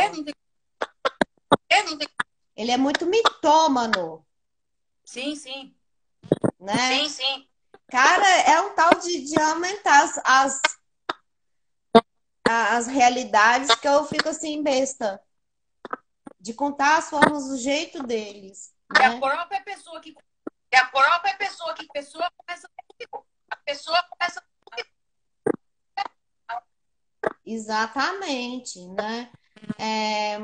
Speaker 2: Ele é muito mitômano.
Speaker 1: Sim, sim.
Speaker 2: Né?
Speaker 1: Sim, sim.
Speaker 2: Cara, é um tal de, de aumentar as, as, as realidades que eu fico assim, besta. De contar as formas do jeito deles.
Speaker 1: Né? É a própria pessoa que. É a própria pessoa que pessoa começa. Pessoa começa.
Speaker 2: Exatamente, né? É,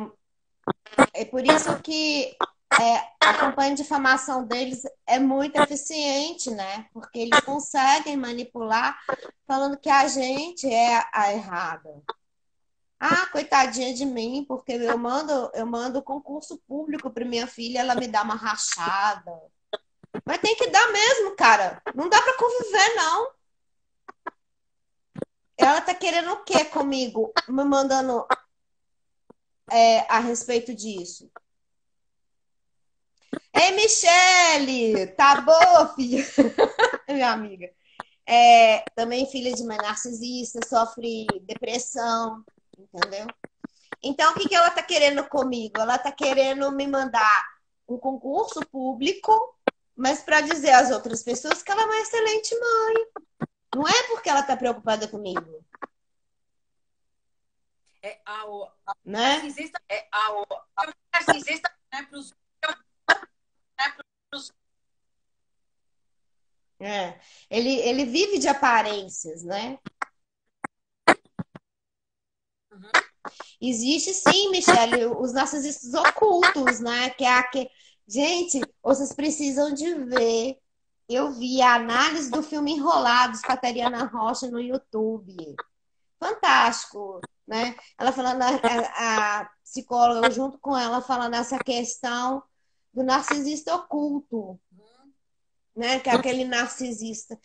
Speaker 2: é por isso que é, a campanha de difamação deles é muito eficiente, né? Porque eles conseguem manipular falando que a gente é a errada. Ah, coitadinha de mim, porque eu mando, eu mando concurso público para minha filha, ela me dá uma rachada. Mas tem que dar mesmo, cara. Não dá para conviver, não. Ela tá querendo o quê comigo? Me mandando é, a respeito disso. Ei, Michele! Tá boa, filha? <laughs> Minha amiga. é também filha de mãe narcisista, sofre depressão, entendeu? Então, o que, que ela tá querendo comigo? Ela tá querendo me mandar um concurso público, mas para dizer às outras pessoas que ela é uma excelente mãe. Não é porque ela tá preocupada comigo.
Speaker 1: É a, a,
Speaker 2: né?
Speaker 1: narcisista, é a, a narcisista né, pros, né, pros...
Speaker 2: É. Ele, ele vive de aparências, né? Uhum. Existe sim, Michele, os narcisistas ocultos, né? Que é a que. Gente, vocês precisam de ver. Eu vi a análise do filme Enrolados com a Tariana Rocha no YouTube. Fantástico, né? Ela falando, a, a psicóloga junto com ela falando essa questão do narcisista oculto, né? Que é aquele narcisista.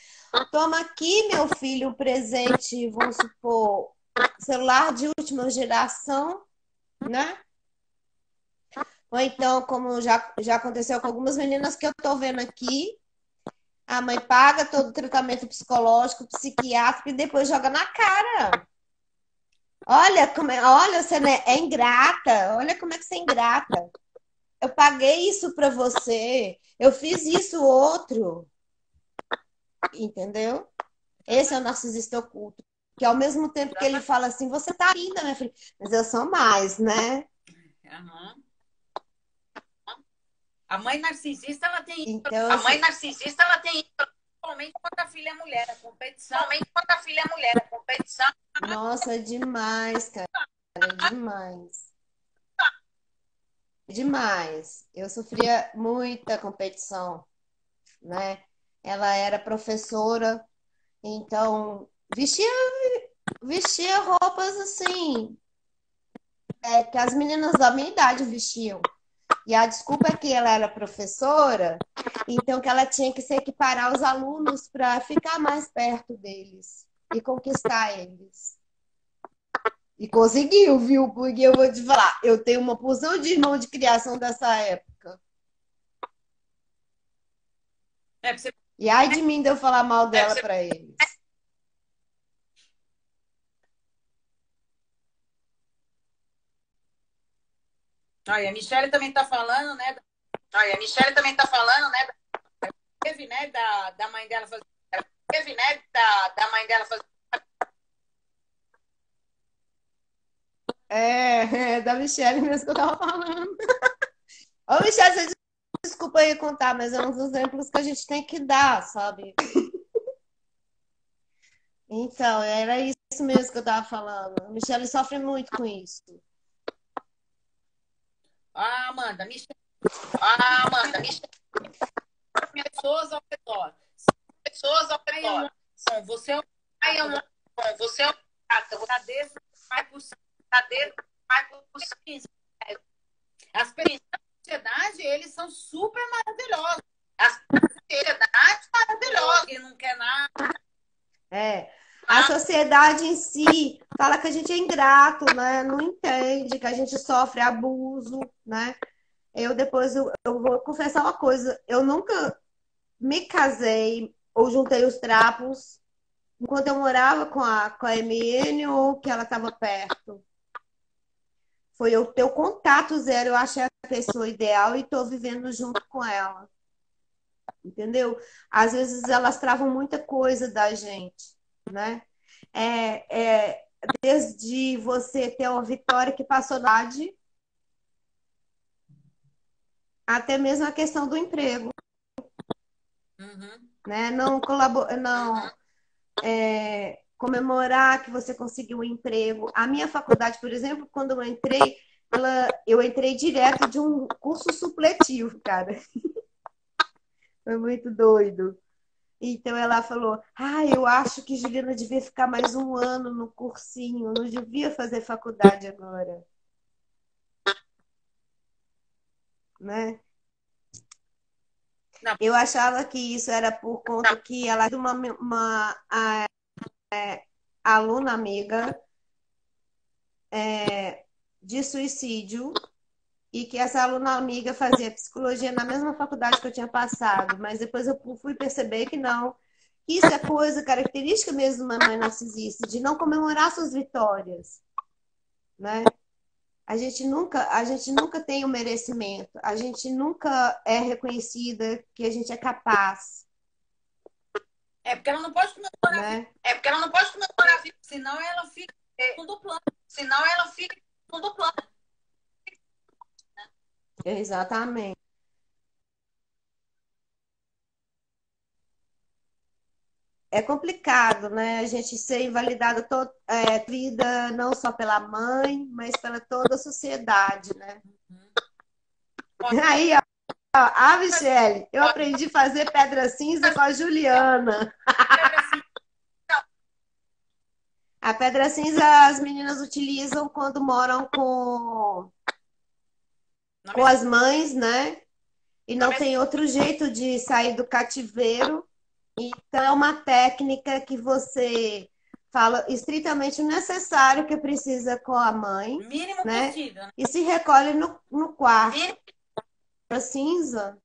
Speaker 2: Toma aqui, meu filho, o presente, vamos supor, celular de última geração, né? Ou então, como já, já aconteceu com algumas meninas que eu tô vendo aqui, a mãe paga todo o tratamento psicológico, psiquiátrico e depois joga na cara. Olha como é, olha, você é ingrata. Olha como é que você é ingrata. Eu paguei isso para você. Eu fiz isso outro. Entendeu? Esse é o narcisista oculto. Que ao mesmo tempo que ele fala assim, você tá linda, minha filha, mas eu sou mais, né?
Speaker 1: Uhum. A mãe narcisista, ela tem
Speaker 2: então,
Speaker 1: A mãe narcisista, ela tem principalmente quando a filha é mulher, a competição. Principalmente quando a filha é mulher, a competição.
Speaker 2: Nossa, demais, cara. Demais. Demais. Eu sofria muita competição, né? Ela era professora, então vestia, vestia roupas assim, é, que as meninas da minha idade vestiam. E a desculpa é que ela era professora, então que ela tinha que se equiparar aos alunos para ficar mais perto deles e conquistar eles. E conseguiu, viu? Porque eu vou te falar, eu tenho uma porção de irmão de criação dessa época.
Speaker 1: É, você...
Speaker 2: E ai de mim de eu falar mal dela é, você... para eles.
Speaker 1: Olha, a Michelle também está falando, né? Olha, a Michelle também está falando, né? Teve, né, da, da mãe dela fazer. Teve, né, da, da mãe dela fazer.
Speaker 2: É, é, da Michelle mesmo que eu tava falando. Ô, Michelle, você desculpa aí contar, mas é um dos exemplos que a gente tem que dar, sabe? Então, era isso mesmo que eu tava falando. A Michelle sofre muito com isso.
Speaker 1: Ah, Amanda, me Ah, Amanda, me Pessoas ao redor. Pessoas ao redor. Você é um. Você é um. Dentro, vai por dentro, vai por As pessoas da sociedade, eles são super maravilhosos. As sociedades maravilhosas, que não quer nada.
Speaker 2: É. A sociedade em si fala que a gente é ingrato, né? Não entende que a gente sofre abuso, né? Eu depois eu, eu vou confessar uma coisa, eu nunca me casei ou juntei os trapos enquanto eu morava com a, com a MN ou que ela estava perto. Foi eu ter o contato zero, eu achei a pessoa ideal e estou vivendo junto com ela. Entendeu? Às vezes elas travam muita coisa da gente né? É, é, desde você ter uma vitória que passou na até mesmo a questão do emprego. Uhum. Né? Não colaborar, não é, comemorar que você conseguiu um emprego. A minha faculdade, por exemplo, quando eu entrei, ela, eu entrei direto de um curso supletivo, cara. <laughs> Foi muito doido. Então ela falou: Ah, eu acho que Juliana devia ficar mais um ano no cursinho, não devia fazer faculdade agora. Né? Não. Eu achava que isso era por conta que ela era uma, uma a, é, aluna amiga é, de suicídio e que essa aluna amiga fazia psicologia na mesma faculdade que eu tinha passado, mas depois eu fui perceber que não, Isso é coisa característica mesmo de uma mãe narcisista, de não comemorar suas vitórias, né? A gente nunca, a gente nunca tem o merecimento, a gente nunca é reconhecida que a gente é capaz.
Speaker 1: É porque ela não pode comemorar, né? é porque ela não pode comemorar, senão ela fica no segundo plano, senão ela fica no segundo plano.
Speaker 2: Exatamente. é complicado, né? A gente ser invalidado toda é, vida não só pela mãe, mas pela toda a sociedade, né? Uhum. Aí, ó, a Michelle, eu aprendi a fazer pedra cinza com a Juliana. A pedra cinza as meninas utilizam quando moram com com as mães, né? E não tem outro jeito de sair do cativeiro então, é uma técnica que você fala estritamente o necessário que precisa com a mãe. Mínimo né? possível. E se recolhe no, no quarto. Mínimo. cinza.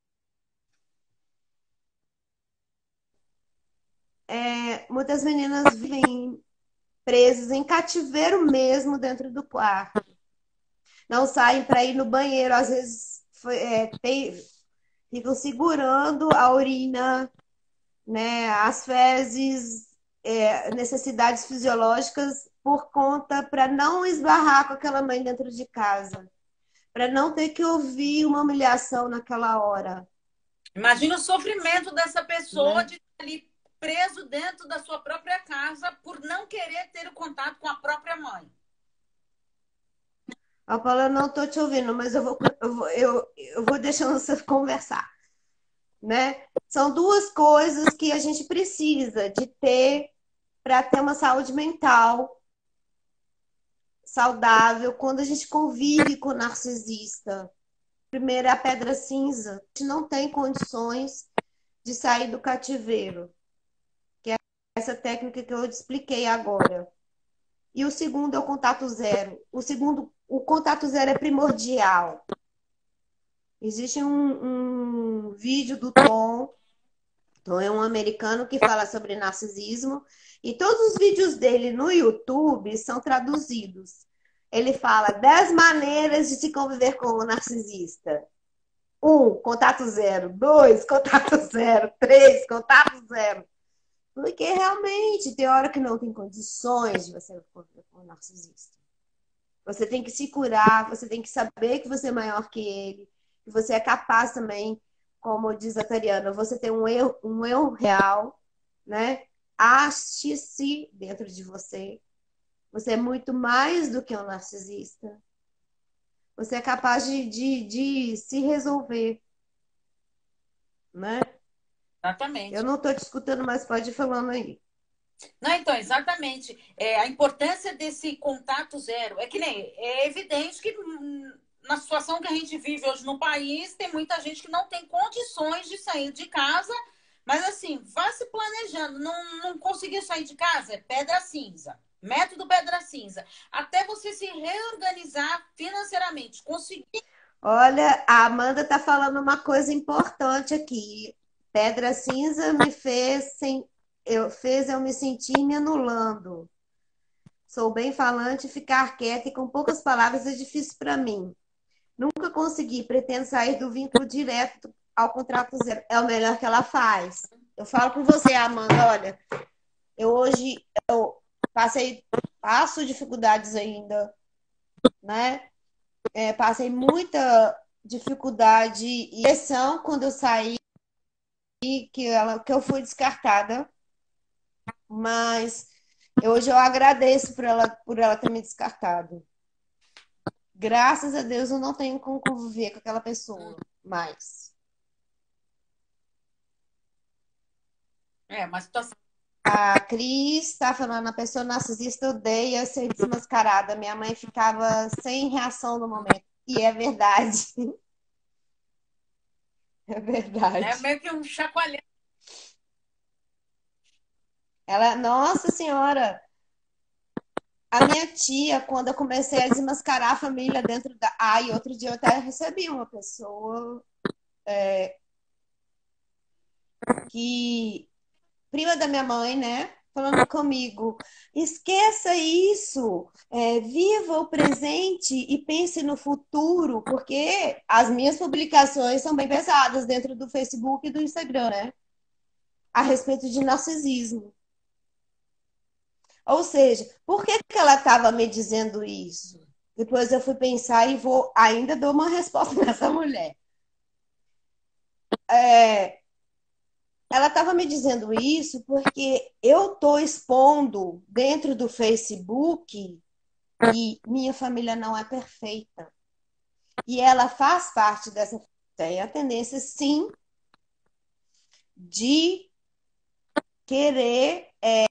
Speaker 2: É, muitas meninas vivem presas em cativeiro mesmo dentro do quarto. Não saem para ir no banheiro, às vezes é, tem, ficam segurando a urina né, as fezes, é, necessidades fisiológicas por conta para não esbarrar com aquela mãe dentro de casa, para não ter que ouvir uma humilhação naquela hora.
Speaker 1: Imagina o sofrimento dessa pessoa né? de estar ali preso dentro da sua própria casa por não querer ter o contato com a própria mãe.
Speaker 2: A Paula, não estou te ouvindo, mas eu vou, eu vou, eu, eu vou deixando você conversar né? São duas coisas que a gente precisa de ter para ter uma saúde mental saudável quando a gente convive com o narcisista. Primeiro é a pedra cinza. A gente não tem condições de sair do cativeiro, que é essa técnica que eu te expliquei agora. E o segundo é o contato zero. O segundo, o contato zero é primordial. Existe um, um vídeo do Tom. Tom é um americano que fala sobre narcisismo. E todos os vídeos dele no YouTube são traduzidos. Ele fala 10 maneiras de se conviver com o narcisista. Um, contato zero. Dois, contato <laughs> zero. Três, contato zero. Porque realmente tem hora que não tem condições de você o narcisista. Você tem que se curar, você tem que saber que você é maior que ele, que você é capaz também, como diz a Tariana, você tem um eu, um eu real, né? Ache-se dentro de você. Você é muito mais do que um narcisista. Você é capaz de, de, de se resolver. Né?
Speaker 1: Exatamente.
Speaker 2: Eu não estou te escutando, mas pode ir falando aí.
Speaker 1: Não, então, exatamente. É, a importância desse contato zero é que nem é evidente que na situação que a gente vive hoje no país, tem muita gente que não tem condições de sair de casa, mas assim, vá se planejando. Não, não conseguiu sair de casa? É pedra cinza. Método pedra cinza. Até você se reorganizar financeiramente, conseguir.
Speaker 2: Olha, a Amanda tá falando uma coisa importante aqui. Pedra cinza me fez sem, eu fez eu me sentir me anulando. Sou bem falante, ficar quieta e com poucas palavras é difícil para mim. Nunca consegui, pretendo sair do vínculo direto ao contrato zero. É o melhor que ela faz. Eu falo com você, Amanda, olha, eu hoje eu passei, passo dificuldades ainda, né? É, passei muita dificuldade e pressão quando eu saí que ela que eu fui descartada. Mas hoje eu agradeço por ela por ela ter me descartado. Graças a Deus eu não tenho como conviver com aquela pessoa mais.
Speaker 1: É, mas tô...
Speaker 2: A Cris está falando, a pessoa narcisista odeia ser desmascarada. Minha mãe ficava sem reação no momento. E é verdade. <laughs> É verdade.
Speaker 1: É meio que um chacoalhão.
Speaker 2: Ela, nossa senhora, a minha tia, quando eu comecei a desmascarar a família dentro da. Ai, outro dia eu até recebi uma pessoa é, que prima da minha mãe, né? Falando comigo, esqueça isso, é, viva o presente e pense no futuro, porque as minhas publicações são bem pesadas dentro do Facebook e do Instagram, né? A respeito de narcisismo. Ou seja, por que, que ela estava me dizendo isso? Depois eu fui pensar e vou ainda dou uma <laughs> resposta nessa mulher. É, ela estava me dizendo isso porque eu estou expondo dentro do Facebook e minha família não é perfeita. E ela faz parte dessa. Tem a tendência, sim, de querer é,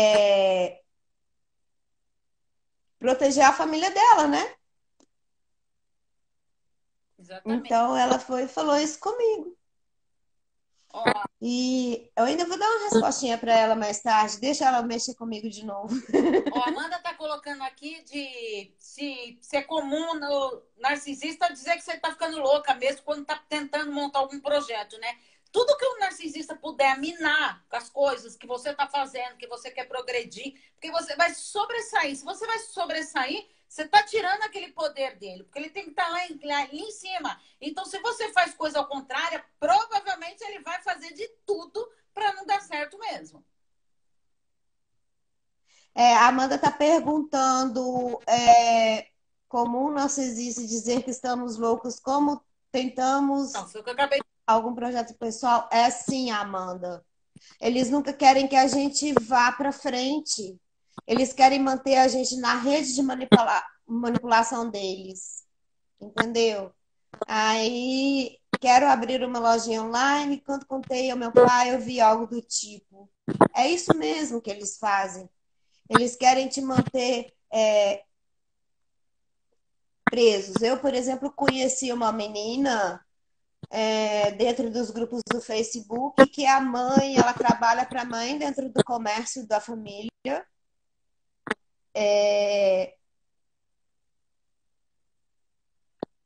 Speaker 2: é, proteger a família dela, né? Exatamente. Então ela foi falou isso comigo. E eu ainda vou dar uma respostinha para ela mais tarde. Deixa ela mexer comigo de novo.
Speaker 1: A Amanda tá colocando aqui de se, se é comum no narcisista dizer que você tá ficando louca mesmo quando tá tentando montar algum projeto, né? Tudo que o narcisista puder minar com as coisas que você está fazendo, que você quer progredir, porque você vai sobressair. Se você vai sobressair, você está tirando aquele poder dele, porque ele tem que estar tá lá, lá, em cima. Então, se você faz coisa ao contrário, provavelmente ele vai fazer de tudo para não dar certo mesmo.
Speaker 2: É, a Amanda está perguntando é, comum narcisista dizer que estamos loucos, como tentamos.
Speaker 1: Não, foi o que eu acabei
Speaker 2: algum projeto pessoal? É assim, Amanda. Eles nunca querem que a gente vá para frente. Eles querem manter a gente na rede de manipula manipulação deles. Entendeu? Aí quero abrir uma lojinha online. Quando contei ao meu pai, eu vi algo do tipo. É isso mesmo que eles fazem. Eles querem te manter é, presos. Eu, por exemplo, conheci uma menina é, dentro dos grupos do Facebook, que a mãe, ela trabalha para a mãe dentro do comércio da família. É...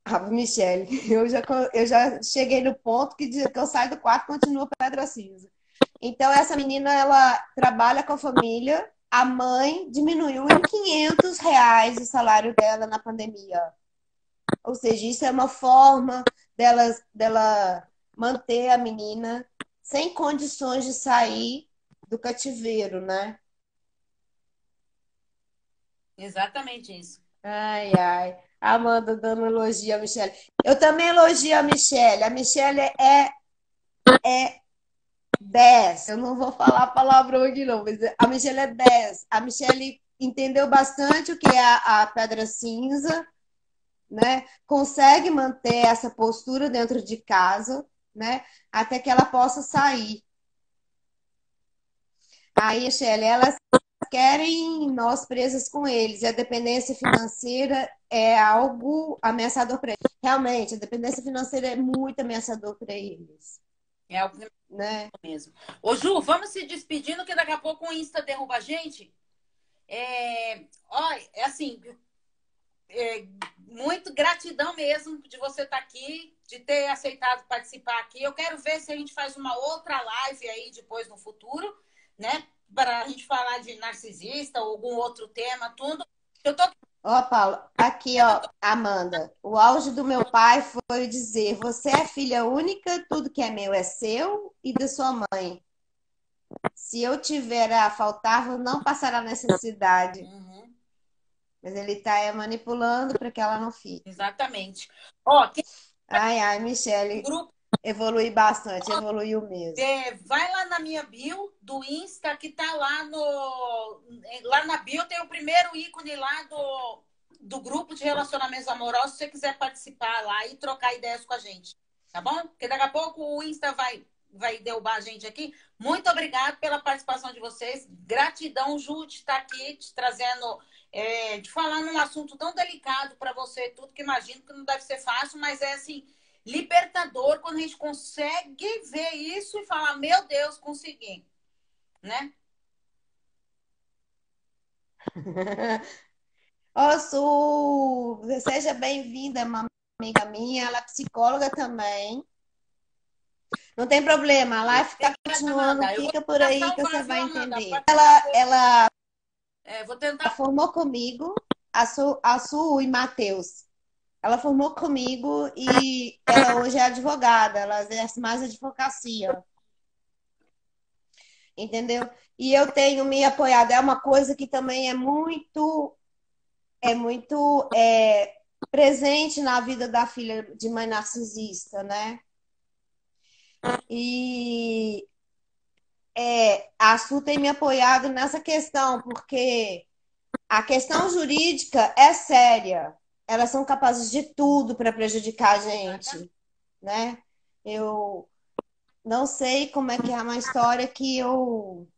Speaker 2: Ah, Michele, <laughs> eu já, eu já cheguei no ponto que, que eu saio do quarto e continuo pedra cinza. Então, essa menina, ela trabalha com a família, a mãe diminuiu em 500 reais o salário dela na pandemia. Ou seja, isso é uma forma dela, dela manter a menina sem condições de sair do cativeiro, né?
Speaker 1: Exatamente isso.
Speaker 2: Ai, ai. Amanda dando elogio a Michelle. Eu também elogio a Michelle. A Michelle é, é 10. Eu não vou falar a palavra aqui, não, mas a Michelle é 10. A Michelle entendeu bastante o que é a, a pedra cinza né, consegue manter essa postura dentro de casa, né, até que ela possa sair. Aí, Shelly, elas querem nós presas com eles, e a dependência financeira é algo ameaçador para eles. Realmente, a dependência financeira é muito ameaçador para eles.
Speaker 1: É algo né? mesmo. Ô, Ju, vamos se despedindo, que daqui a pouco o Insta derruba a gente. É, ó, é assim, é, muito gratidão mesmo de você estar tá aqui, de ter aceitado participar aqui. Eu quero ver se a gente faz uma outra live aí depois no futuro, né? Para a gente falar de narcisista ou algum outro tema, tudo. Eu tô
Speaker 2: Ó, Paulo, aqui, ó, Amanda. O auge do meu pai foi dizer: você é filha única, tudo que é meu é seu e da sua mãe. Se eu tiver a faltar, não passará necessidade. Uhum. Mas ele está manipulando para que ela não fique.
Speaker 1: Exatamente. Ó, quem...
Speaker 2: Ai, ai, Michele. Grupo... Evolui bastante, evoluiu mesmo.
Speaker 1: É, vai lá na minha bio do Insta, que tá lá no. Lá na bio tem o primeiro ícone lá do, do grupo de relacionamentos amorosos, se você quiser participar lá e trocar ideias com a gente. Tá bom? Porque daqui a pouco o Insta vai, vai derrubar a gente aqui. Muito obrigado pela participação de vocês. Gratidão, Ju, de estar aqui, te trazendo é, de falar num assunto tão delicado para você, tudo que imagino que não deve ser fácil, mas é assim, libertador quando a gente consegue ver isso e falar, meu Deus, consegui, né? <laughs>
Speaker 2: Ô, Su, seja bem-vinda, uma amiga minha, ela é psicóloga também. Não tem problema, a live está continuando, fica por aí que você vai entender. Ela, ela,
Speaker 1: é, vou tentar...
Speaker 2: formou comigo, a Su, a Su e Matheus. Ela formou comigo e ela hoje é advogada, ela exerce mais advocacia. Entendeu? E eu tenho me apoiado. É uma coisa que também é muito, é muito é, presente na vida da filha de mãe narcisista, né? E é, a Su tem me apoiado nessa questão, porque a questão jurídica é séria. Elas são capazes de tudo para prejudicar a gente, né? Eu não sei como é que é uma história que eu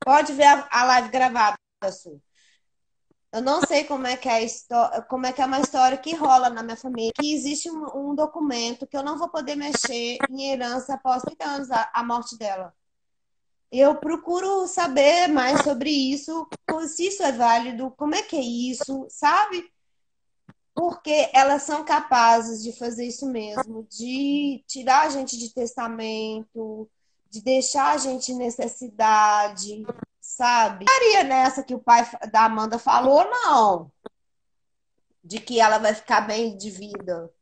Speaker 2: pode ver a live gravada, Su. Eu não sei como é que é história, como é que é uma história que rola na minha família, que existe um, um documento que eu não vou poder mexer em herança após 30 anos a, a morte dela. Eu procuro saber mais sobre isso, se isso é válido, como é que é isso, sabe? Porque elas são capazes de fazer isso mesmo, de tirar a gente de testamento, de deixar a gente em necessidade, sabe? Maria nessa que o pai da Amanda falou, não. De que ela vai ficar bem de vida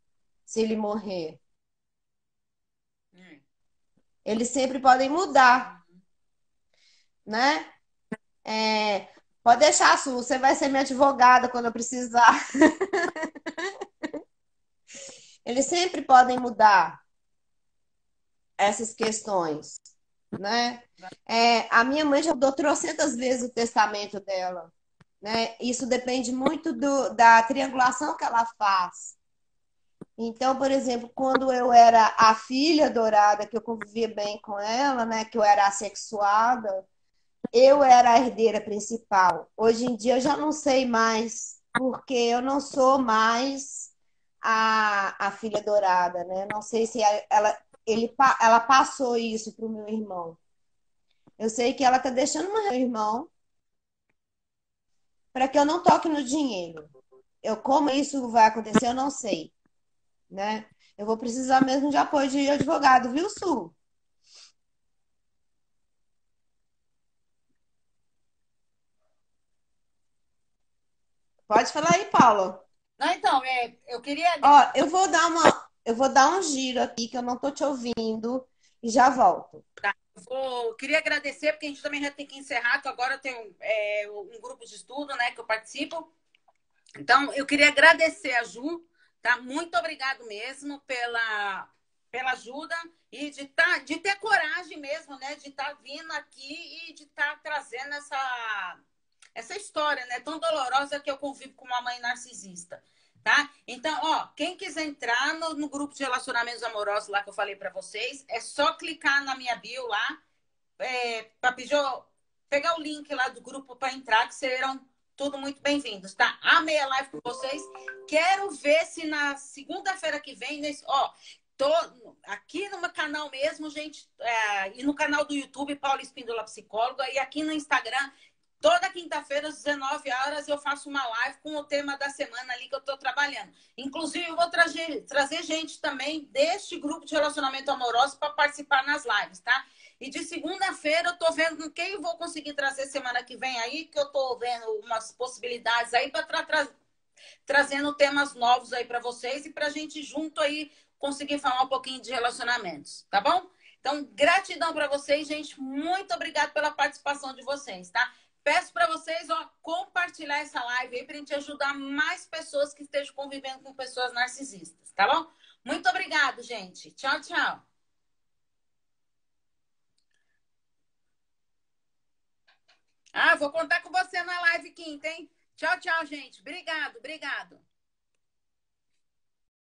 Speaker 2: se ele morrer. Eles sempre podem mudar, né? É, pode deixar, Su, você vai ser minha advogada quando eu precisar. <laughs> Eles sempre podem mudar essas questões né? É, a minha mãe já mudou trocentas vezes o testamento dela, né? Isso depende muito do, da triangulação que ela faz. Então, por exemplo, quando eu era a filha dourada, que eu convivia bem com ela, né? Que eu era assexuada, eu era a herdeira principal. Hoje em dia eu já não sei mais, porque eu não sou mais a, a filha dourada, né? Não sei se ela, ele, ela passou isso para o meu irmão. Eu sei que ela está deixando meu irmão para que eu não toque no dinheiro. Eu como isso vai acontecer, eu não sei, né? Eu vou precisar mesmo de apoio de advogado, viu, Su? Pode falar aí, Paula.
Speaker 1: Não, então, é, eu queria.
Speaker 2: Ó, eu vou dar uma, eu vou dar um giro aqui que eu não tô te ouvindo e já volto.
Speaker 1: Tá. Vou, queria agradecer, porque a gente também já tem que encerrar, que agora tem um, é, um grupo de estudo né, que eu participo. Então, eu queria agradecer a Ju, tá? Muito obrigado mesmo pela, pela ajuda e de, tá, de ter coragem mesmo, né? De estar tá vindo aqui e de estar tá trazendo essa, essa história, né? Tão dolorosa que eu convivo com uma mãe narcisista tá? Então, ó, quem quiser entrar no, no grupo de relacionamentos amorosos lá que eu falei para vocês, é só clicar na minha bio lá, é, pedir, pegar o link lá do grupo para entrar, que serão tudo muito bem-vindos, tá? Amei a live com vocês. Quero ver se na segunda-feira que vem, nesse, ó, tô aqui no meu canal mesmo, gente, é, e no canal do YouTube, Paula Espíndola Psicóloga, e aqui no Instagram, Toda quinta-feira, às 19 horas, eu faço uma live com o tema da semana ali que eu estou trabalhando. Inclusive, eu vou trazer, trazer gente também deste grupo de relacionamento amoroso para participar nas lives, tá? E de segunda-feira eu tô vendo quem eu vou conseguir trazer semana que vem aí, que eu tô vendo umas possibilidades aí para tra tra trazendo temas novos aí para vocês e para a gente junto aí conseguir falar um pouquinho de relacionamentos, tá bom? Então, gratidão para vocês, gente. Muito obrigado pela participação de vocês, tá? Peço para vocês ó, compartilhar essa live aí para a gente ajudar mais pessoas que estejam convivendo com pessoas narcisistas, tá bom? Muito obrigado, gente. Tchau, tchau. Ah, vou contar com você na live quinta, hein? Tchau, tchau, gente. Obrigado, obrigado.